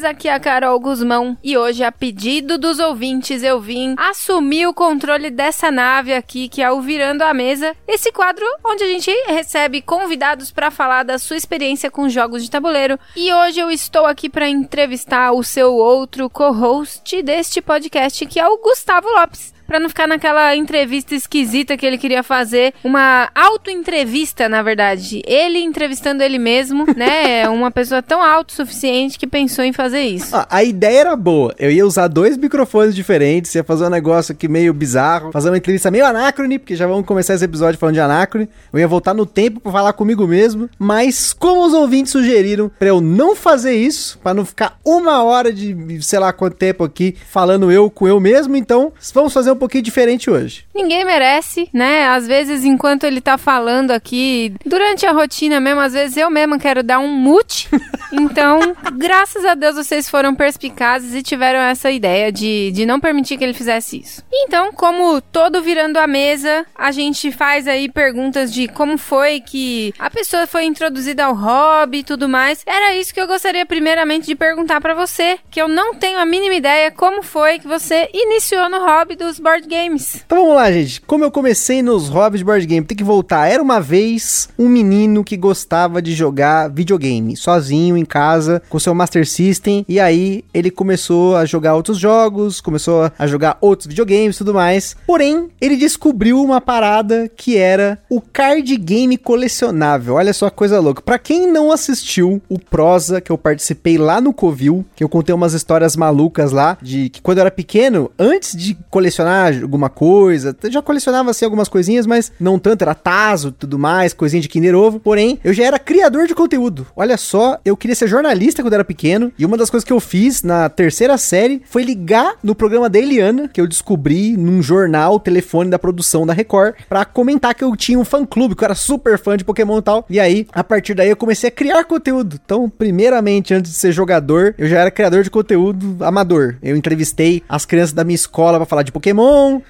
Beleza? Aqui é a Carol Guzmão e hoje, a pedido dos ouvintes, eu vim assumir o controle dessa nave aqui, que é o Virando a Mesa. Esse quadro onde a gente recebe convidados para falar da sua experiência com jogos de tabuleiro. E hoje eu estou aqui para entrevistar o seu outro co-host deste podcast, que é o Gustavo Lopes para não ficar naquela entrevista esquisita que ele queria fazer, uma auto-entrevista, na verdade. Ele entrevistando ele mesmo, né? Uma pessoa tão autossuficiente que pensou em fazer isso. Ah, a ideia era boa. Eu ia usar dois microfones diferentes, ia fazer um negócio aqui meio bizarro, fazer uma entrevista meio anacrone, porque já vamos começar esse episódio falando de anacrone. Eu ia voltar no tempo para falar comigo mesmo, mas como os ouvintes sugeriram para eu não fazer isso, para não ficar uma hora de sei lá quanto tempo aqui falando eu com eu mesmo, então vamos fazer um pouquinho diferente hoje. Ninguém merece, né? Às vezes, enquanto ele tá falando aqui, durante a rotina mesmo, às vezes eu mesma quero dar um mute. Então, graças a Deus vocês foram perspicazes e tiveram essa ideia de, de não permitir que ele fizesse isso. Então, como todo virando a mesa, a gente faz aí perguntas de como foi que a pessoa foi introduzida ao hobby e tudo mais. Era isso que eu gostaria primeiramente de perguntar para você, que eu não tenho a mínima ideia como foi que você iniciou no hobby dos board games. Então vamos lá, gente. Como eu comecei nos hobbies de board game, tem que voltar. Era uma vez um menino que gostava de jogar videogame, sozinho em casa, com seu Master System. E aí ele começou a jogar outros jogos, começou a jogar outros videogames e tudo mais. Porém, ele descobriu uma parada que era o card game colecionável. Olha só que coisa louca. Pra quem não assistiu o Prosa que eu participei lá no Covil, que eu contei umas histórias malucas lá, de que quando eu era pequeno, antes de colecionar alguma coisa, já colecionava assim algumas coisinhas, mas não tanto, era Tazo tudo mais, coisinha de Kinder Ovo. Porém, eu já era criador de conteúdo. Olha só, eu queria ser jornalista quando era pequeno, e uma das coisas que eu fiz na terceira série foi ligar no programa da Eliana, que eu descobri num jornal, telefone da produção da Record, para comentar que eu tinha um fã clube, que eu era super fã de Pokémon e tal. E aí, a partir daí, eu comecei a criar conteúdo. Então, primeiramente, antes de ser jogador, eu já era criador de conteúdo amador. Eu entrevistei as crianças da minha escola para falar de Pokémon,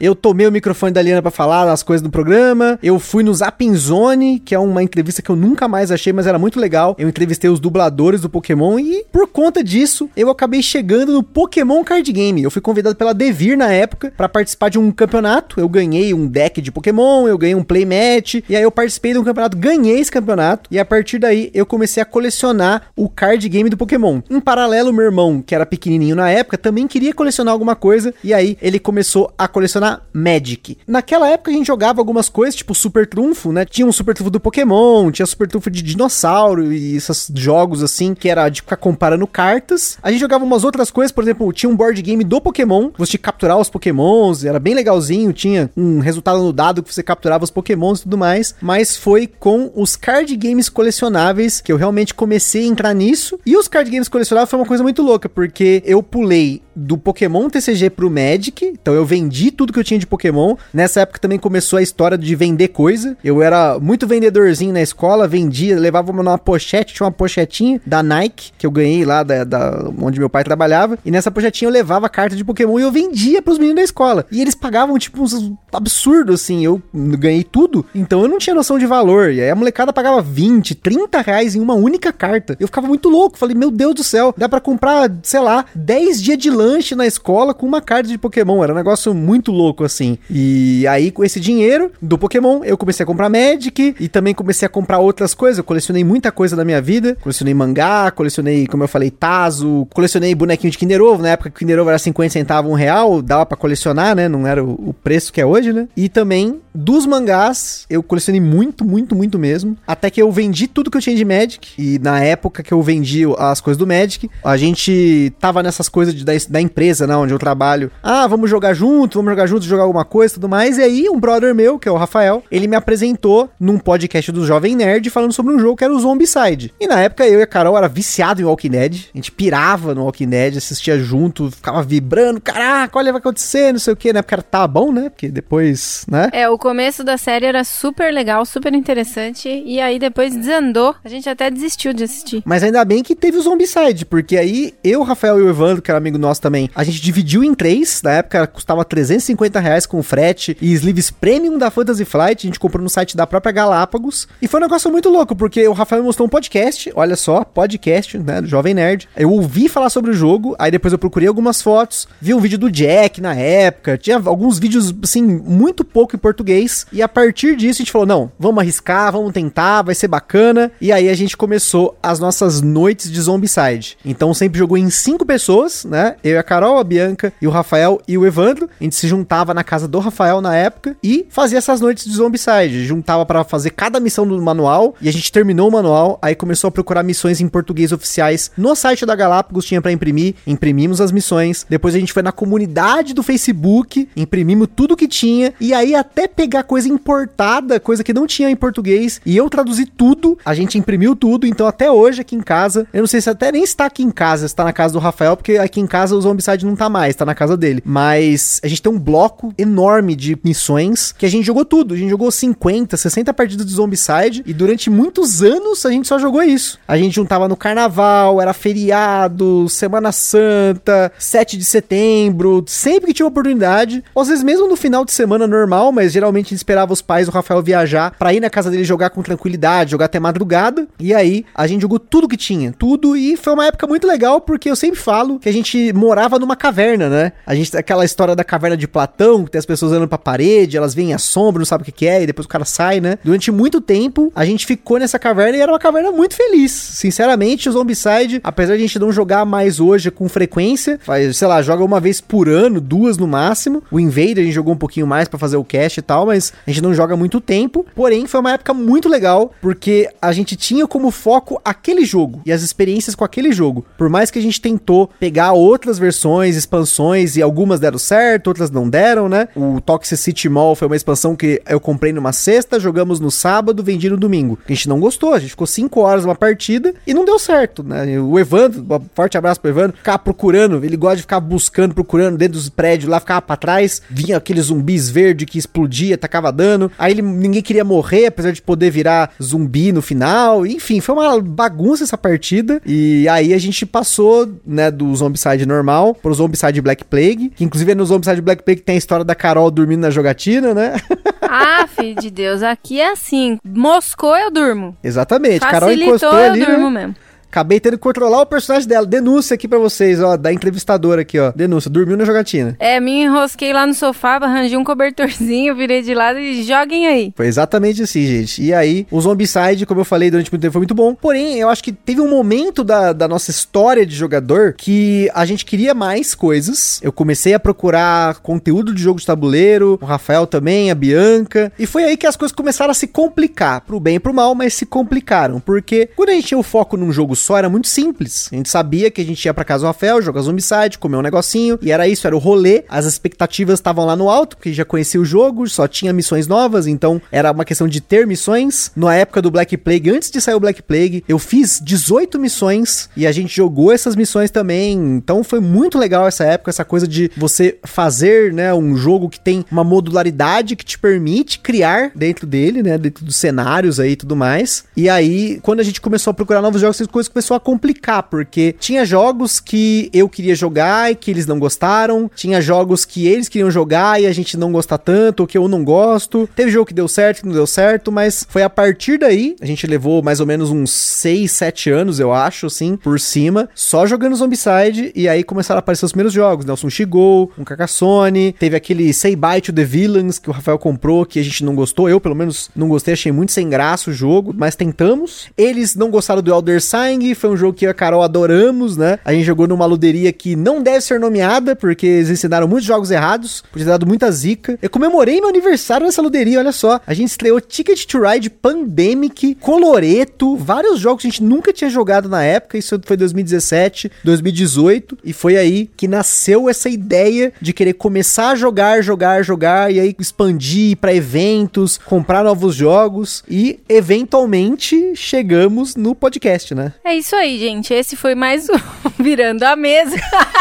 eu tomei o microfone da Eliana para falar as coisas do programa, eu fui no Zapping Zone, que é uma entrevista que eu nunca mais achei, mas era muito legal. Eu entrevistei os dubladores do Pokémon e, por conta disso, eu acabei chegando no Pokémon Card Game. Eu fui convidado pela Devir na época para participar de um campeonato. Eu ganhei um deck de Pokémon, eu ganhei um playmatch, e aí eu participei de um campeonato, ganhei esse campeonato, e a partir daí eu comecei a colecionar o card game do Pokémon. Em paralelo, meu irmão, que era pequenininho na época, também queria colecionar alguma coisa, e aí ele começou a colecionar Magic. Naquela época a gente jogava algumas coisas, tipo Super Trunfo, né? Tinha um Super Trunfo do Pokémon, tinha Super Trunfo de dinossauro e esses jogos assim, que era de ficar comparando cartas. A gente jogava umas outras coisas, por exemplo, tinha um board game do Pokémon, você tinha que capturar os Pokémons, era bem legalzinho, tinha um resultado no dado que você capturava os Pokémons e tudo mais, mas foi com os card games colecionáveis que eu realmente comecei a entrar nisso. E os card games colecionáveis foi uma coisa muito louca, porque eu pulei do Pokémon TCG pro Magic, então eu vendi tudo que eu tinha de Pokémon. Nessa época também começou a história de vender coisa. Eu era muito vendedorzinho na escola, vendia, levava numa pochete, tinha uma pochetinha da Nike, que eu ganhei lá da, da onde meu pai trabalhava. E nessa pochetinha eu levava carta de Pokémon e eu vendia pros meninos da escola. E eles pagavam, tipo, uns absurdos, assim. Eu ganhei tudo, então eu não tinha noção de valor. E aí a molecada pagava 20, 30 reais em uma única carta. Eu ficava muito louco. Falei, meu Deus do céu, dá para comprar, sei lá, 10 dias de lanche na escola com uma carta de Pokémon. Era um negócio muito louco, assim. E aí, com esse dinheiro do Pokémon, eu comecei a comprar Magic e também comecei a comprar outras coisas. Eu colecionei muita coisa da minha vida. Colecionei mangá, colecionei, como eu falei, Tazo, colecionei bonequinho de Kinder Ovo. Na época que o Kinder Ovo era 50 centavos, um real, dava para colecionar, né? Não era o, preço que é hoje, né? E também dos mangás, eu colecionei muito, muito, muito mesmo. Até que eu vendi tudo que eu tinha de Magic. E na época que eu vendi as coisas do Magic, a gente tava nessas coisas de, da, da empresa, né? Onde eu trabalho. Ah, vamos jogar junto, vamos jogar junto, jogar alguma coisa e tudo mais. E aí, um brother meu, que é o Rafael, ele me apresentou num podcast do Jovem Nerd falando sobre um jogo que era o Zombicide. E na época eu e a Carol era viciado em Walking Dead. A gente pirava no Walking Dead, assistia junto, ficava vibrando. Caraca, olha, vai acontecer, não sei o que. Na época era, tá bom, né? Porque depois, né? É, o começo da série era super legal, super interessante, e aí depois desandou. A gente até desistiu de assistir. Mas ainda bem que teve o Zombicide, porque aí eu, Rafael e o Evandro, que era amigo nosso também, a gente dividiu em três. Na época custava 350 reais com frete e sleeves premium da Fantasy Flight. A gente comprou no site da própria Galápagos. E foi um negócio muito louco, porque o Rafael me mostrou um podcast, olha só, podcast, né, do Jovem Nerd. Eu ouvi falar sobre o jogo, aí depois eu procurei algumas fotos, vi um vídeo do Jack na época, tinha alguns vídeos, assim, muito pouco em português. E a partir disso a gente falou: não, vamos arriscar, vamos tentar, vai ser bacana. E aí a gente começou as nossas noites de Zombicide. Então sempre jogou em cinco pessoas, né? Eu e a Carol, a Bianca e o Rafael e o Evandro. A gente se juntava na casa do Rafael na época e fazia essas noites de Zombicide. Juntava para fazer cada missão do manual e a gente terminou o manual. Aí começou a procurar missões em português oficiais no site da Galápagos, tinha para imprimir. Imprimimos as missões. Depois a gente foi na comunidade do Facebook, imprimimos tudo que tinha. E aí até pegar coisa importada, coisa que não tinha em português. E eu traduzi tudo. A gente imprimiu tudo. Então até hoje aqui em casa, eu não sei se até nem está aqui em casa, está na casa do Rafael, porque aqui em casa o Zombicide não tá mais, tá na casa dele. Mas a gente tem um bloco enorme de missões que a gente jogou tudo. A gente jogou 50, 60 partidas de Zombicide e durante muitos anos a gente só jogou isso. A gente juntava no carnaval, era feriado, Semana Santa, 7 de setembro, sempre que tinha oportunidade. Às vezes mesmo no final de semana normal, mas geralmente a gente esperava os pais do Rafael viajar pra ir na casa dele jogar com tranquilidade, jogar até madrugada. E aí a gente jogou tudo que tinha, tudo. E foi uma época muito legal porque eu sempre falo que a gente morava numa caverna, né? A gente aquela história da caverna de Platão, que tem as pessoas andando pra parede, elas veem a sombra, não sabem o que, é, e depois o cara sai, né? Durante muito tempo a gente ficou nessa caverna e era uma caverna muito feliz. Sinceramente, o Zombicide, apesar de a gente não jogar mais hoje com frequência, faz, sei lá, joga uma vez por ano, duas no máximo. O Invader a gente jogou um pouquinho mais para fazer o cast e tal, mas a gente não joga muito tempo. Porém, foi uma época muito legal porque a gente tinha como foco aquele jogo e as experiências com aquele jogo. Por mais que a gente tentou pegar outras versões, expansões e algumas deram certo, outras não deram, né? O Toxicity Mall foi uma expansão que eu comprei numa sexta, jogamos no sábado, vendi no domingo. A gente não gostou, a gente ficou 5 horas numa partida e não deu certo, né? O Evandro, um forte abraço pro Evandro, ficava procurando, ele gosta de ficar buscando, procurando dentro dos prédios lá, ficava pra trás, vinha aqueles zumbis verde que explodia, tacava dano. Aí ele, ninguém queria morrer, apesar de poder virar zumbi no final. Enfim, foi uma bagunça essa partida. E aí a gente passou, né, do Zombicide normal pro Zombicide Black Plague, que inclusive é no Zombicide Black Plague tem a história da Carol dormindo na jogatina, né? Ah, filho de Deus, aqui é assim. Moscou, eu durmo. Exatamente. Carol Facilitou, encostou eu ali. durmo né? mesmo. Acabei tendo que controlar o personagem dela. Denúncia aqui pra vocês, ó, da entrevistadora aqui, ó. Denúncia, dormiu na jogatina. É, me enrosquei lá no sofá, arranjei um cobertorzinho, virei de lado e joguem aí. Foi exatamente assim, gente. E aí, o Zombicide, como eu falei durante muito tempo, foi muito bom. Porém, eu acho que teve um momento da, da nossa história de jogador que a gente queria mais coisas. Eu comecei a procurar conteúdo de jogo de tabuleiro, o Rafael também, a Bianca. E foi aí que as coisas começaram a se complicar, pro bem e pro mal, mas se complicaram. Porque quando a gente tinha o foco num jogo só, era muito simples. A gente sabia que a gente ia pra casa do Rafael, jogar Zombicide, comer um negocinho, e era isso, era o rolê. As expectativas estavam lá no alto, porque já conhecia o jogo, só tinha missões novas, então era uma questão de ter missões. Na época do Black Plague, antes de sair o Black Plague, eu fiz 18 missões e a gente jogou essas missões também. Então foi muito legal essa época, essa coisa de você fazer, né, um jogo que tem uma modularidade que te permite criar dentro dele, né, dentro dos cenários aí e tudo mais. E aí, quando a gente começou a procurar novos jogos, essas coisas começou a complicar, porque tinha jogos que eu queria jogar e que eles não gostaram, tinha jogos que eles queriam jogar e a gente não gosta tanto, ou que eu não gosto. Teve jogo que deu certo, que não deu certo, mas foi a partir daí, a gente levou mais ou menos uns 6, 7 anos, eu acho, assim, por cima, só jogando Zombicide, e aí começaram a aparecer os primeiros jogos, né? O Sun Shigou, um Carcassonne, teve aquele Say Bye to the Villains, que o Rafael comprou, que a gente não gostou, eu pelo menos não gostei, achei muito sem graça o jogo, mas tentamos. Eles não gostaram do Elder Sign, foi um jogo que a Carol adoramos, né? A gente jogou numa luderia que não deve ser nomeada, porque eles ensinaram muitos jogos errados, por ter dado muita zica. Eu comemorei meu aniversário nessa luderia, olha só. A gente estreou Ticket to Ride, Pandemic, Coloreto, vários jogos que a gente nunca tinha jogado na época, isso foi 2017, 2018, e foi aí que nasceu essa ideia de querer começar a jogar, jogar, jogar, e aí expandir para eventos, comprar novos jogos, e eventualmente chegamos no podcast, né? É, É isso aí, gente. Esse foi mais um Virando a Mesa.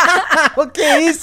o que é isso?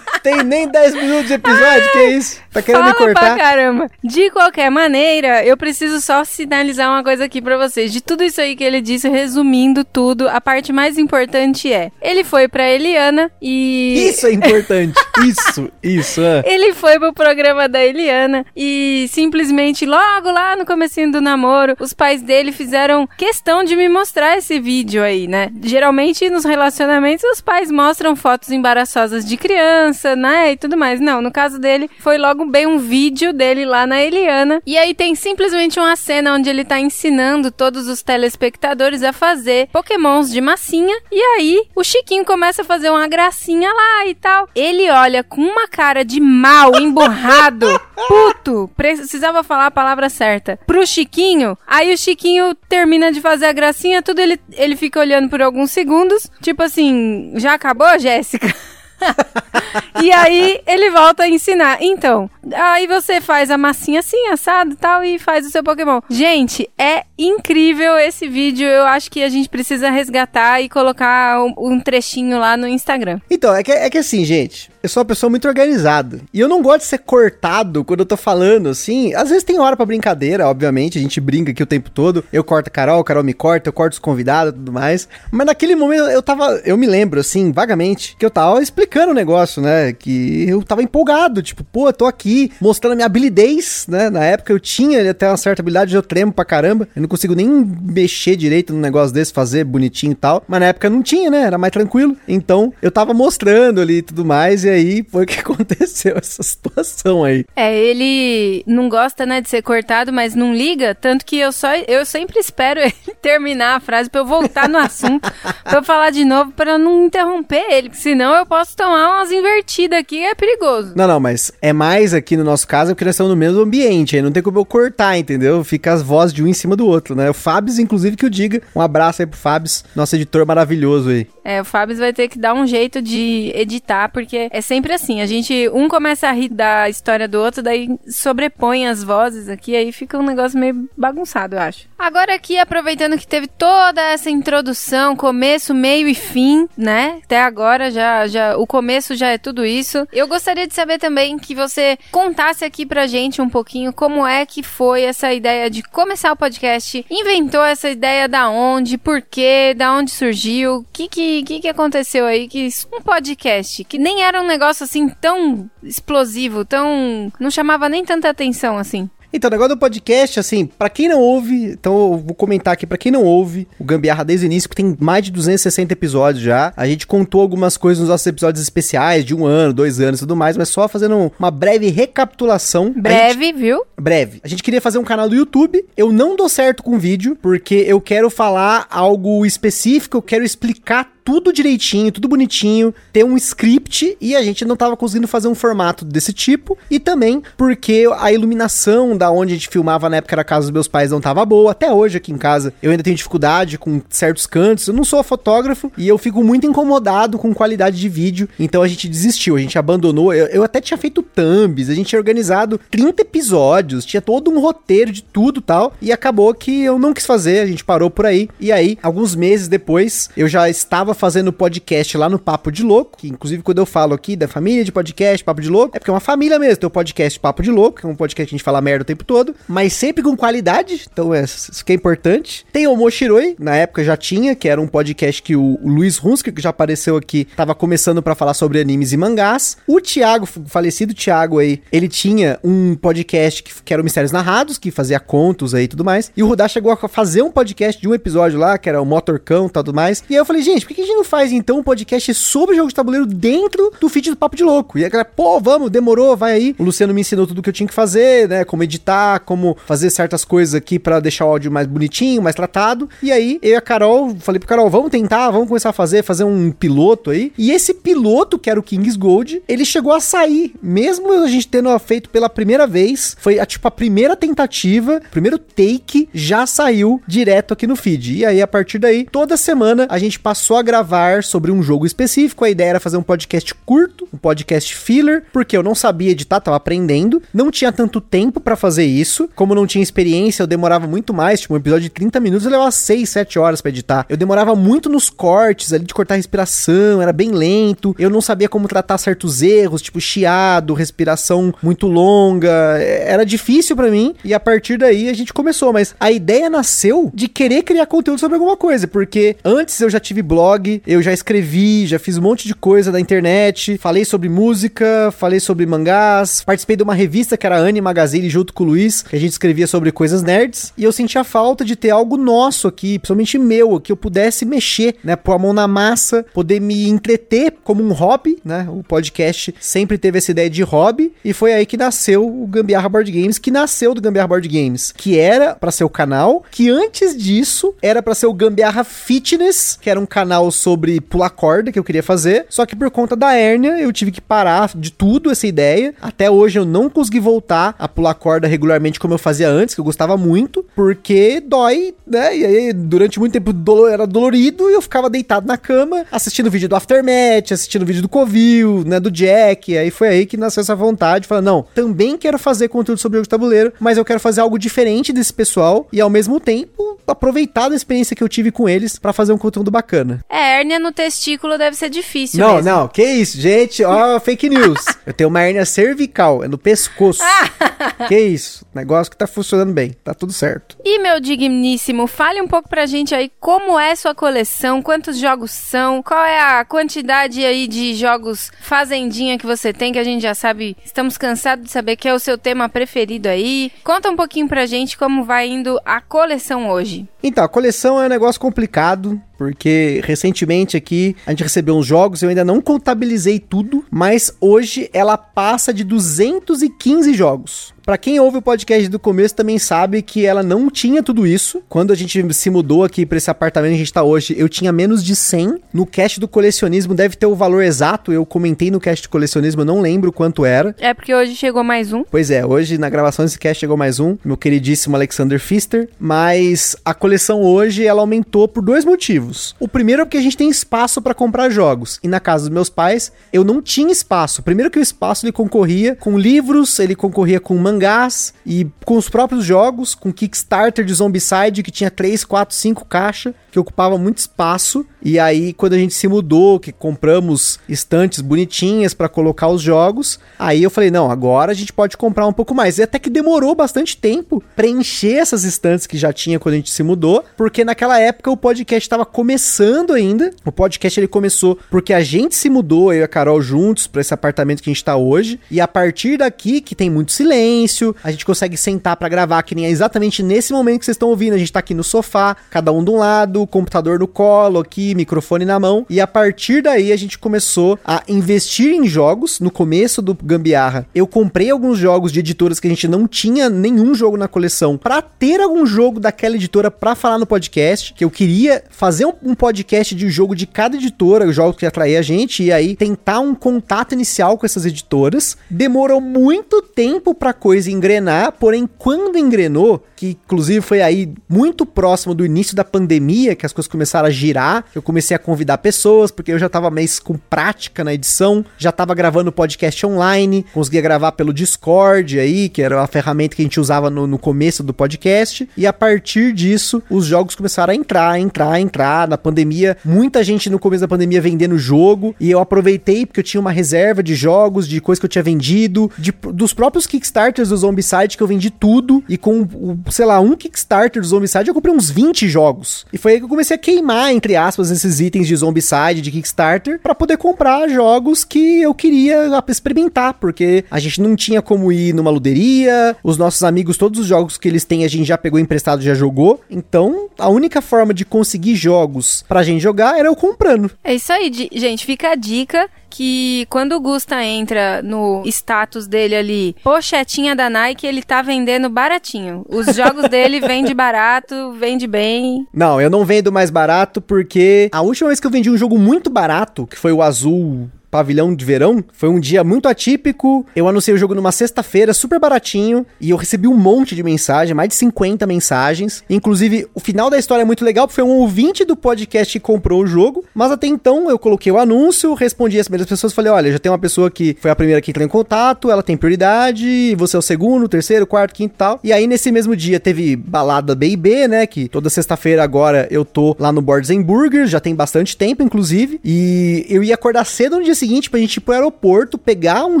Tem nem 10 minutos de episódio, que é isso? Tá querendo Fala me cortar? pra caramba. De qualquer maneira, eu preciso só sinalizar uma coisa aqui pra vocês. De tudo isso aí que ele disse, resumindo tudo, a parte mais importante é: ele foi pra Eliana e. Isso é importante. isso, isso. É. Ele foi pro programa da Eliana e simplesmente logo lá no comecinho do namoro, os pais dele fizeram questão de me mostrar esse vídeo aí, né? Geralmente nos relacionamentos os pais mostram fotos embaraçosas de criança, né? E tudo mais. Não, no caso dele foi logo bem um vídeo dele lá na Eliana. E aí tem simplesmente uma cena onde ele tá ensinando todos os telespectadores a fazer pokémons de massinha. E aí o Chiquinho começa a fazer uma gracinha lá e tal. Ele olha com uma cara de mal, emburrado, puto, precisava falar a palavra certa, pro Chiquinho. Aí o Chiquinho termina de fazer a gracinha, tudo ele, ele fica olhando por alguns segundos. Tipo assim, já acabou, Jéssica? e aí ele volta a ensinar. Então, aí você faz a massinha assim, assado tal, e faz o seu Pokémon. Gente, é incrível esse vídeo. Eu acho que a gente precisa resgatar e colocar um, um trechinho lá no Instagram. Então, é que, é que assim, gente, eu sou uma pessoa muito organizada. E eu não gosto de ser cortado quando eu tô falando, assim. Às vezes tem hora pra brincadeira, obviamente. A gente brinca aqui o tempo todo. Eu corto a Carol, a Carol me corta, eu corto os convidados e tudo mais. Mas naquele momento eu tava. Eu me lembro, assim, vagamente, que eu tava explicando o negócio, né? Que eu tava empolgado. Tipo, pô, eu tô aqui mostrando a minha habilidez, né? Na época eu tinha até uma certa habilidade, eu tremo pra caramba. Eu não consigo nem mexer direito no negócio desse, fazer bonitinho e tal. Mas na época não tinha, né? Era mais tranquilo. Então eu tava mostrando ali e tudo mais. E aí foi que aconteceu essa situação aí. É, ele não gosta, né, de ser cortado, mas não liga, tanto que eu só eu sempre espero ele terminar a frase para eu voltar no assunto, para eu falar de novo para não interromper ele, senão eu posso tomar umas invertidas aqui, é perigoso. Não, não, mas é mais aqui no nosso caso porque nós estamos no mesmo ambiente, aí não tem como eu cortar, entendeu? Fica as vozes de um em cima do outro, né? O Fábio, inclusive, que eu diga. Um abraço aí pro Fábio, nosso editor maravilhoso aí. É, o Fábio vai ter que dar um jeito de editar, porque é sempre assim, a gente, um começa a rir da história do outro, daí sobrepõe as vozes aqui, aí fica um negócio meio bagunçado, eu acho. Agora aqui, aproveitando que teve toda essa introdução, começo, meio e fim, né? Até agora já, já, o começo já é tudo isso. Eu gostaria de saber também que você contasse aqui pra gente um pouquinho como é que foi essa ideia de começar o podcast, inventou essa ideia da onde, por quê, da onde surgiu, o que que, que que aconteceu aí, que um podcast, que nem era um negócio assim tão explosivo, tão. não chamava nem tanta atenção assim. Então, o negócio do podcast, assim, para quem não ouve, então eu vou comentar aqui, para quem não ouve, o Gambiarra desde o início, que tem mais de 260 episódios já. A gente contou algumas coisas nos nossos episódios especiais, de um ano, dois anos e tudo mais, mas só fazendo uma breve recapitulação. Breve, gente, viu? Breve. A gente queria fazer um canal do YouTube. Eu não dou certo com vídeo, porque eu quero falar algo específico, eu quero explicar tudo direitinho, tudo bonitinho, ter um script e a gente não tava conseguindo fazer um formato desse tipo. E também porque a iluminação da onde a gente filmava na época era a casa dos meus pais não tava boa. Até hoje aqui em casa eu ainda tenho dificuldade com certos cantos. Eu não sou fotógrafo e eu fico muito incomodado com qualidade de vídeo. Então a gente desistiu, a gente abandonou. Eu, eu até tinha feito thumbs, a gente tinha organizado 30 episódios, tinha todo um roteiro de tudo tal. E acabou que eu não quis fazer, a gente parou por aí. E aí, alguns meses depois, eu já estava fazendo podcast lá no Papo de Louco, que inclusive quando eu falo aqui da família de podcast, Papo de Louco, é porque é uma família mesmo, tem o podcast Papo de Louco, que é um podcast que a gente fala merda o tempo todo, mas sempre com qualidade, então é, isso que é importante. Tem o Moshiroi, na época já tinha, que era um podcast que o, o Luiz Hunsker, que já apareceu aqui, tava começando para falar sobre animes e mangás. O Thiago, falecido Thiago aí, ele tinha um podcast que, que era o Mistérios Narrados, que fazia contos aí e tudo mais, e o Rudá chegou a fazer um podcast de um episódio lá, que era o Motorcão e tudo mais, e aí eu falei, gente, por que a gente não faz então um podcast sobre jogos de tabuleiro dentro do feed do Papo de Louco? E a galera, pô, vamos, demorou, vai aí. O Luciano me ensinou tudo que eu tinha que fazer, né? Como editar, como fazer certas coisas aqui para deixar o áudio mais bonitinho, mais tratado. E aí, eu e a Carol, falei pro Carol, vamos tentar, vamos começar a fazer, fazer um piloto aí. E esse piloto, que era o Kings Gold, ele chegou a sair, mesmo a gente tendo feito pela primeira vez, foi a, tipo a primeira tentativa, primeiro take, já saiu direto aqui no feed. E aí, a partir daí, toda semana a gente passou a gravar sobre um jogo específico. A ideia era fazer um podcast curto, um podcast filler, porque eu não sabia editar, tava aprendendo, não tinha tanto tempo para fazer isso. Como não tinha experiência, eu demorava muito mais, tipo, um episódio de 30 minutos eu levava 6, 7 horas para editar. Eu demorava muito nos cortes ali de cortar a respiração, era bem lento. Eu não sabia como tratar certos erros, tipo chiado, respiração muito longa. Era difícil para mim e a partir daí a gente começou, mas a ideia nasceu de querer criar conteúdo sobre alguma coisa, porque antes eu já tive blog, eu já escrevi, já fiz um monte de coisa na internet, falei sobre música, falei sobre mangás, participei de uma revista que era Anime Magazine junto com o Luiz, que a gente escrevia sobre coisas nerds, e eu sentia falta de ter algo nosso aqui, principalmente meu, que eu pudesse mexer, né, pôr a mão na massa, poder me entreter como um hobby, né? O podcast sempre teve essa ideia de hobby e foi aí que nasceu o Gambiarra Board Games, que nasceu do Gambiarra Board Games, que era para ser o canal, que antes disso era para ser o Gambiarra Fitness, que era um canal sobre pular corda que eu queria fazer, só que por conta da hérnia eu tive que parar de tudo essa ideia. Até hoje eu não consegui voltar a pular corda regularmente como eu fazia antes, que eu gostava muito, porque dói, né? E aí durante muito tempo era dolorido e eu ficava deitado na cama assistindo vídeo do Aftermath, assistindo vídeo do Covil, né, do Jack. Aí foi aí que nasceu essa vontade, falar, não, também quero fazer conteúdo sobre jogo de tabuleiro, mas eu quero fazer algo diferente desse pessoal e ao mesmo tempo aproveitar da experiência que eu tive com eles para fazer um conteúdo bacana. É, hérnia no testículo deve ser difícil Não, mesmo. não, que isso, gente, ó, fake news. Eu tenho uma hérnia cervical, é no pescoço. que isso, negócio que tá funcionando bem, tá tudo certo. E meu digníssimo, fale um pouco pra gente aí como é sua coleção, quantos jogos são, qual é a quantidade aí de jogos fazendinha que você tem, que a gente já sabe, estamos cansados de saber que é o seu tema preferido aí. Conta um pouquinho pra gente como vai indo a coleção hoje. Então, a coleção é um negócio complicado, porque recentemente aqui a gente recebeu uns jogos, eu ainda não contabilizei tudo, mas hoje ela passa de 215 jogos. Para quem ouve o podcast do começo também sabe que ela não tinha tudo isso. Quando a gente se mudou aqui para esse apartamento que a gente tá hoje, eu tinha menos de 100. No cast do colecionismo deve ter o valor exato, eu comentei no cast do colecionismo, eu não lembro quanto era. É porque hoje chegou mais um. Pois é, hoje na gravação desse cast chegou mais um, meu queridíssimo Alexander Pfister, mas a coleção hoje ela aumentou por dois motivos. O primeiro é porque a gente tem espaço para comprar jogos, e na casa dos meus pais eu não tinha espaço. Primeiro que o espaço ele concorria com livros, ele concorria com mangás, mangás e com os próprios jogos, com Kickstarter de Zombicide que tinha 3, 4, 5 caixas, que ocupava muito espaço. E aí, quando a gente se mudou, que compramos estantes bonitinhas para colocar os jogos, aí eu falei: não, agora a gente pode comprar um pouco mais. E até que demorou bastante tempo preencher essas estantes que já tinha quando a gente se mudou, porque naquela época o podcast estava começando ainda. O podcast ele começou porque a gente se mudou, eu e a Carol juntos, para esse apartamento que a gente tá hoje. E a partir daqui, que tem muito silêncio, a gente consegue sentar para gravar, que nem é exatamente nesse momento que vocês estão ouvindo. A gente tá aqui no sofá, cada um de um lado, computador no colo, aqui, microfone na mão. E a partir daí a gente começou a investir em jogos. No começo do Gambiarra, eu comprei alguns jogos de editoras que a gente não tinha nenhum jogo na coleção para ter algum jogo daquela editora para falar no podcast. Que eu queria fazer um, um podcast de jogo de cada editora, os jogos que atraía a gente, e aí tentar um contato inicial com essas editoras. Demorou muito tempo pra coisa engrenar, porém, quando engrenou, que inclusive foi aí muito próximo do início da pandemia, que as coisas começaram a girar, eu comecei a convidar pessoas, porque eu já tava mais com prática na edição, já tava gravando podcast online, conseguia gravar pelo Discord aí, que era a ferramenta que a gente usava no, no começo do podcast, e a partir disso, os jogos começaram a entrar, entrar, entrar. Na pandemia, muita gente no começo da pandemia vendendo jogo, e eu aproveitei porque eu tinha uma reserva de jogos, de coisas que eu tinha vendido, de, dos próprios Kickstarters do Zombicide, que eu vendi tudo, e com, sei lá, um Kickstarter do Zombicide eu comprei uns 20 jogos. E foi aí que eu comecei a queimar, entre aspas, esses itens de Zombicide, de Kickstarter, para poder comprar jogos que eu queria experimentar, porque a gente não tinha como ir numa luderia, os nossos amigos, todos os jogos que eles têm, a gente já pegou emprestado, já jogou. Então, a única forma de conseguir jogos pra gente jogar era eu comprando. É isso aí, gente. Fica a dica que quando o Gusta entra no status dele ali, pochetinha da Nike, ele tá vendendo baratinho. Os jogos dele vende barato, vende bem. Não, eu não vendo mais barato porque a última vez que eu vendi um jogo muito barato, que foi o Azul pavilhão de verão. Foi um dia muito atípico. Eu anunciei o jogo numa sexta-feira, super baratinho, e eu recebi um monte de mensagem, mais de 50 mensagens. Inclusive, o final da história é muito legal, porque foi um ouvinte do podcast que comprou o jogo, mas até então eu coloquei o anúncio, respondi as primeiras pessoas, falei, olha, já tem uma pessoa que foi a primeira que entrou em contato, ela tem prioridade, você é o segundo, terceiro, quarto, quinto e tal. E aí, nesse mesmo dia, teve balada B&B, né, que toda sexta-feira agora eu tô lá no Boards Burger, já tem bastante tempo, inclusive, e eu ia acordar cedo no dia seguinte pra gente ir pro aeroporto, pegar um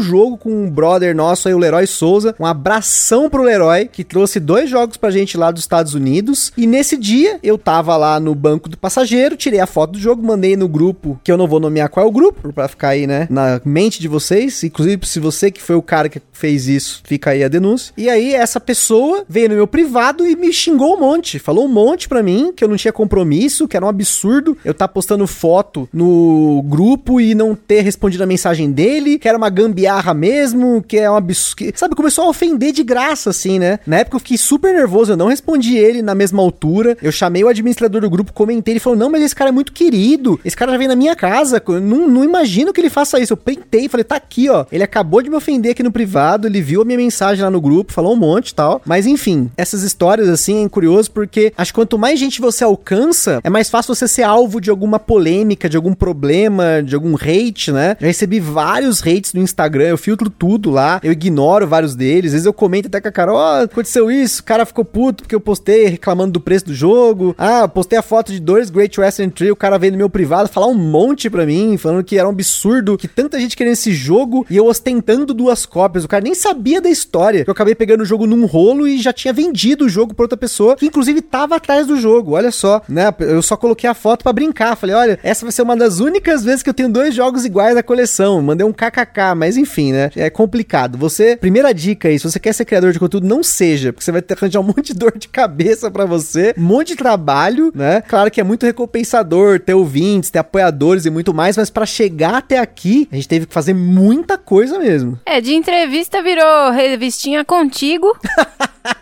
jogo com um brother nosso aí, o Leroy Souza, um abração pro Leroy, que trouxe dois jogos pra gente lá dos Estados Unidos, e nesse dia eu tava lá no banco do passageiro, tirei a foto do jogo, mandei no grupo, que eu não vou nomear qual é o grupo, pra ficar aí, né, na mente de vocês, inclusive se você que foi o cara que fez isso, fica aí a denúncia. E aí essa pessoa veio no meu privado e me xingou um monte, falou um monte pra mim, que eu não tinha compromisso, que era um absurdo eu tá postando foto no grupo e não ter respondido a mensagem dele, que era uma gambiarra mesmo, que é um absurdo. Sabe, começou a ofender de graça, assim, né? Na época eu fiquei super nervoso, eu não respondi ele na mesma altura. Eu chamei o administrador do grupo, comentei, ele falou: Não, mas esse cara é muito querido, esse cara já vem na minha casa, eu não, não imagino que ele faça isso. Eu pentei, falei: Tá aqui, ó. Ele acabou de me ofender aqui no privado, ele viu a minha mensagem lá no grupo, falou um monte e tal. Mas enfim, essas histórias, assim, é curioso porque acho que quanto mais gente você alcança, é mais fácil você ser alvo de alguma polêmica, de algum problema, de algum hate, né? Já recebi vários hates no Instagram, eu filtro tudo lá, eu ignoro vários deles. Às vezes eu comento até com a cara, ó, oh, aconteceu isso, o cara ficou puto porque eu postei reclamando do preço do jogo. Ah, postei a foto de dois Great Western Trail, o cara veio no meu privado falar um monte pra mim, falando que era um absurdo, que tanta gente querendo esse jogo e eu ostentando duas cópias. O cara nem sabia da história. Eu acabei pegando o jogo num rolo e já tinha vendido o jogo pra outra pessoa, que inclusive tava atrás do jogo. Olha só, né? Eu só coloquei a foto para brincar. Falei, olha, essa vai ser uma das únicas vezes que eu tenho dois jogos iguais da coleção. Mandei um kkk, mas enfim, né? É complicado. Você, primeira dica aí, se você quer ser criador de conteúdo, não seja, porque você vai ter que arranjar um monte de dor de cabeça para você, um monte de trabalho, né? Claro que é muito recompensador ter ouvintes, ter apoiadores e muito mais, mas para chegar até aqui, a gente teve que fazer muita coisa mesmo. É, de entrevista virou revistinha contigo.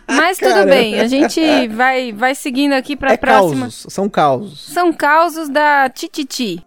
Mas tudo bem, a gente vai, vai seguindo aqui pra é próxima. Causos, são causos. São causos da Tititi.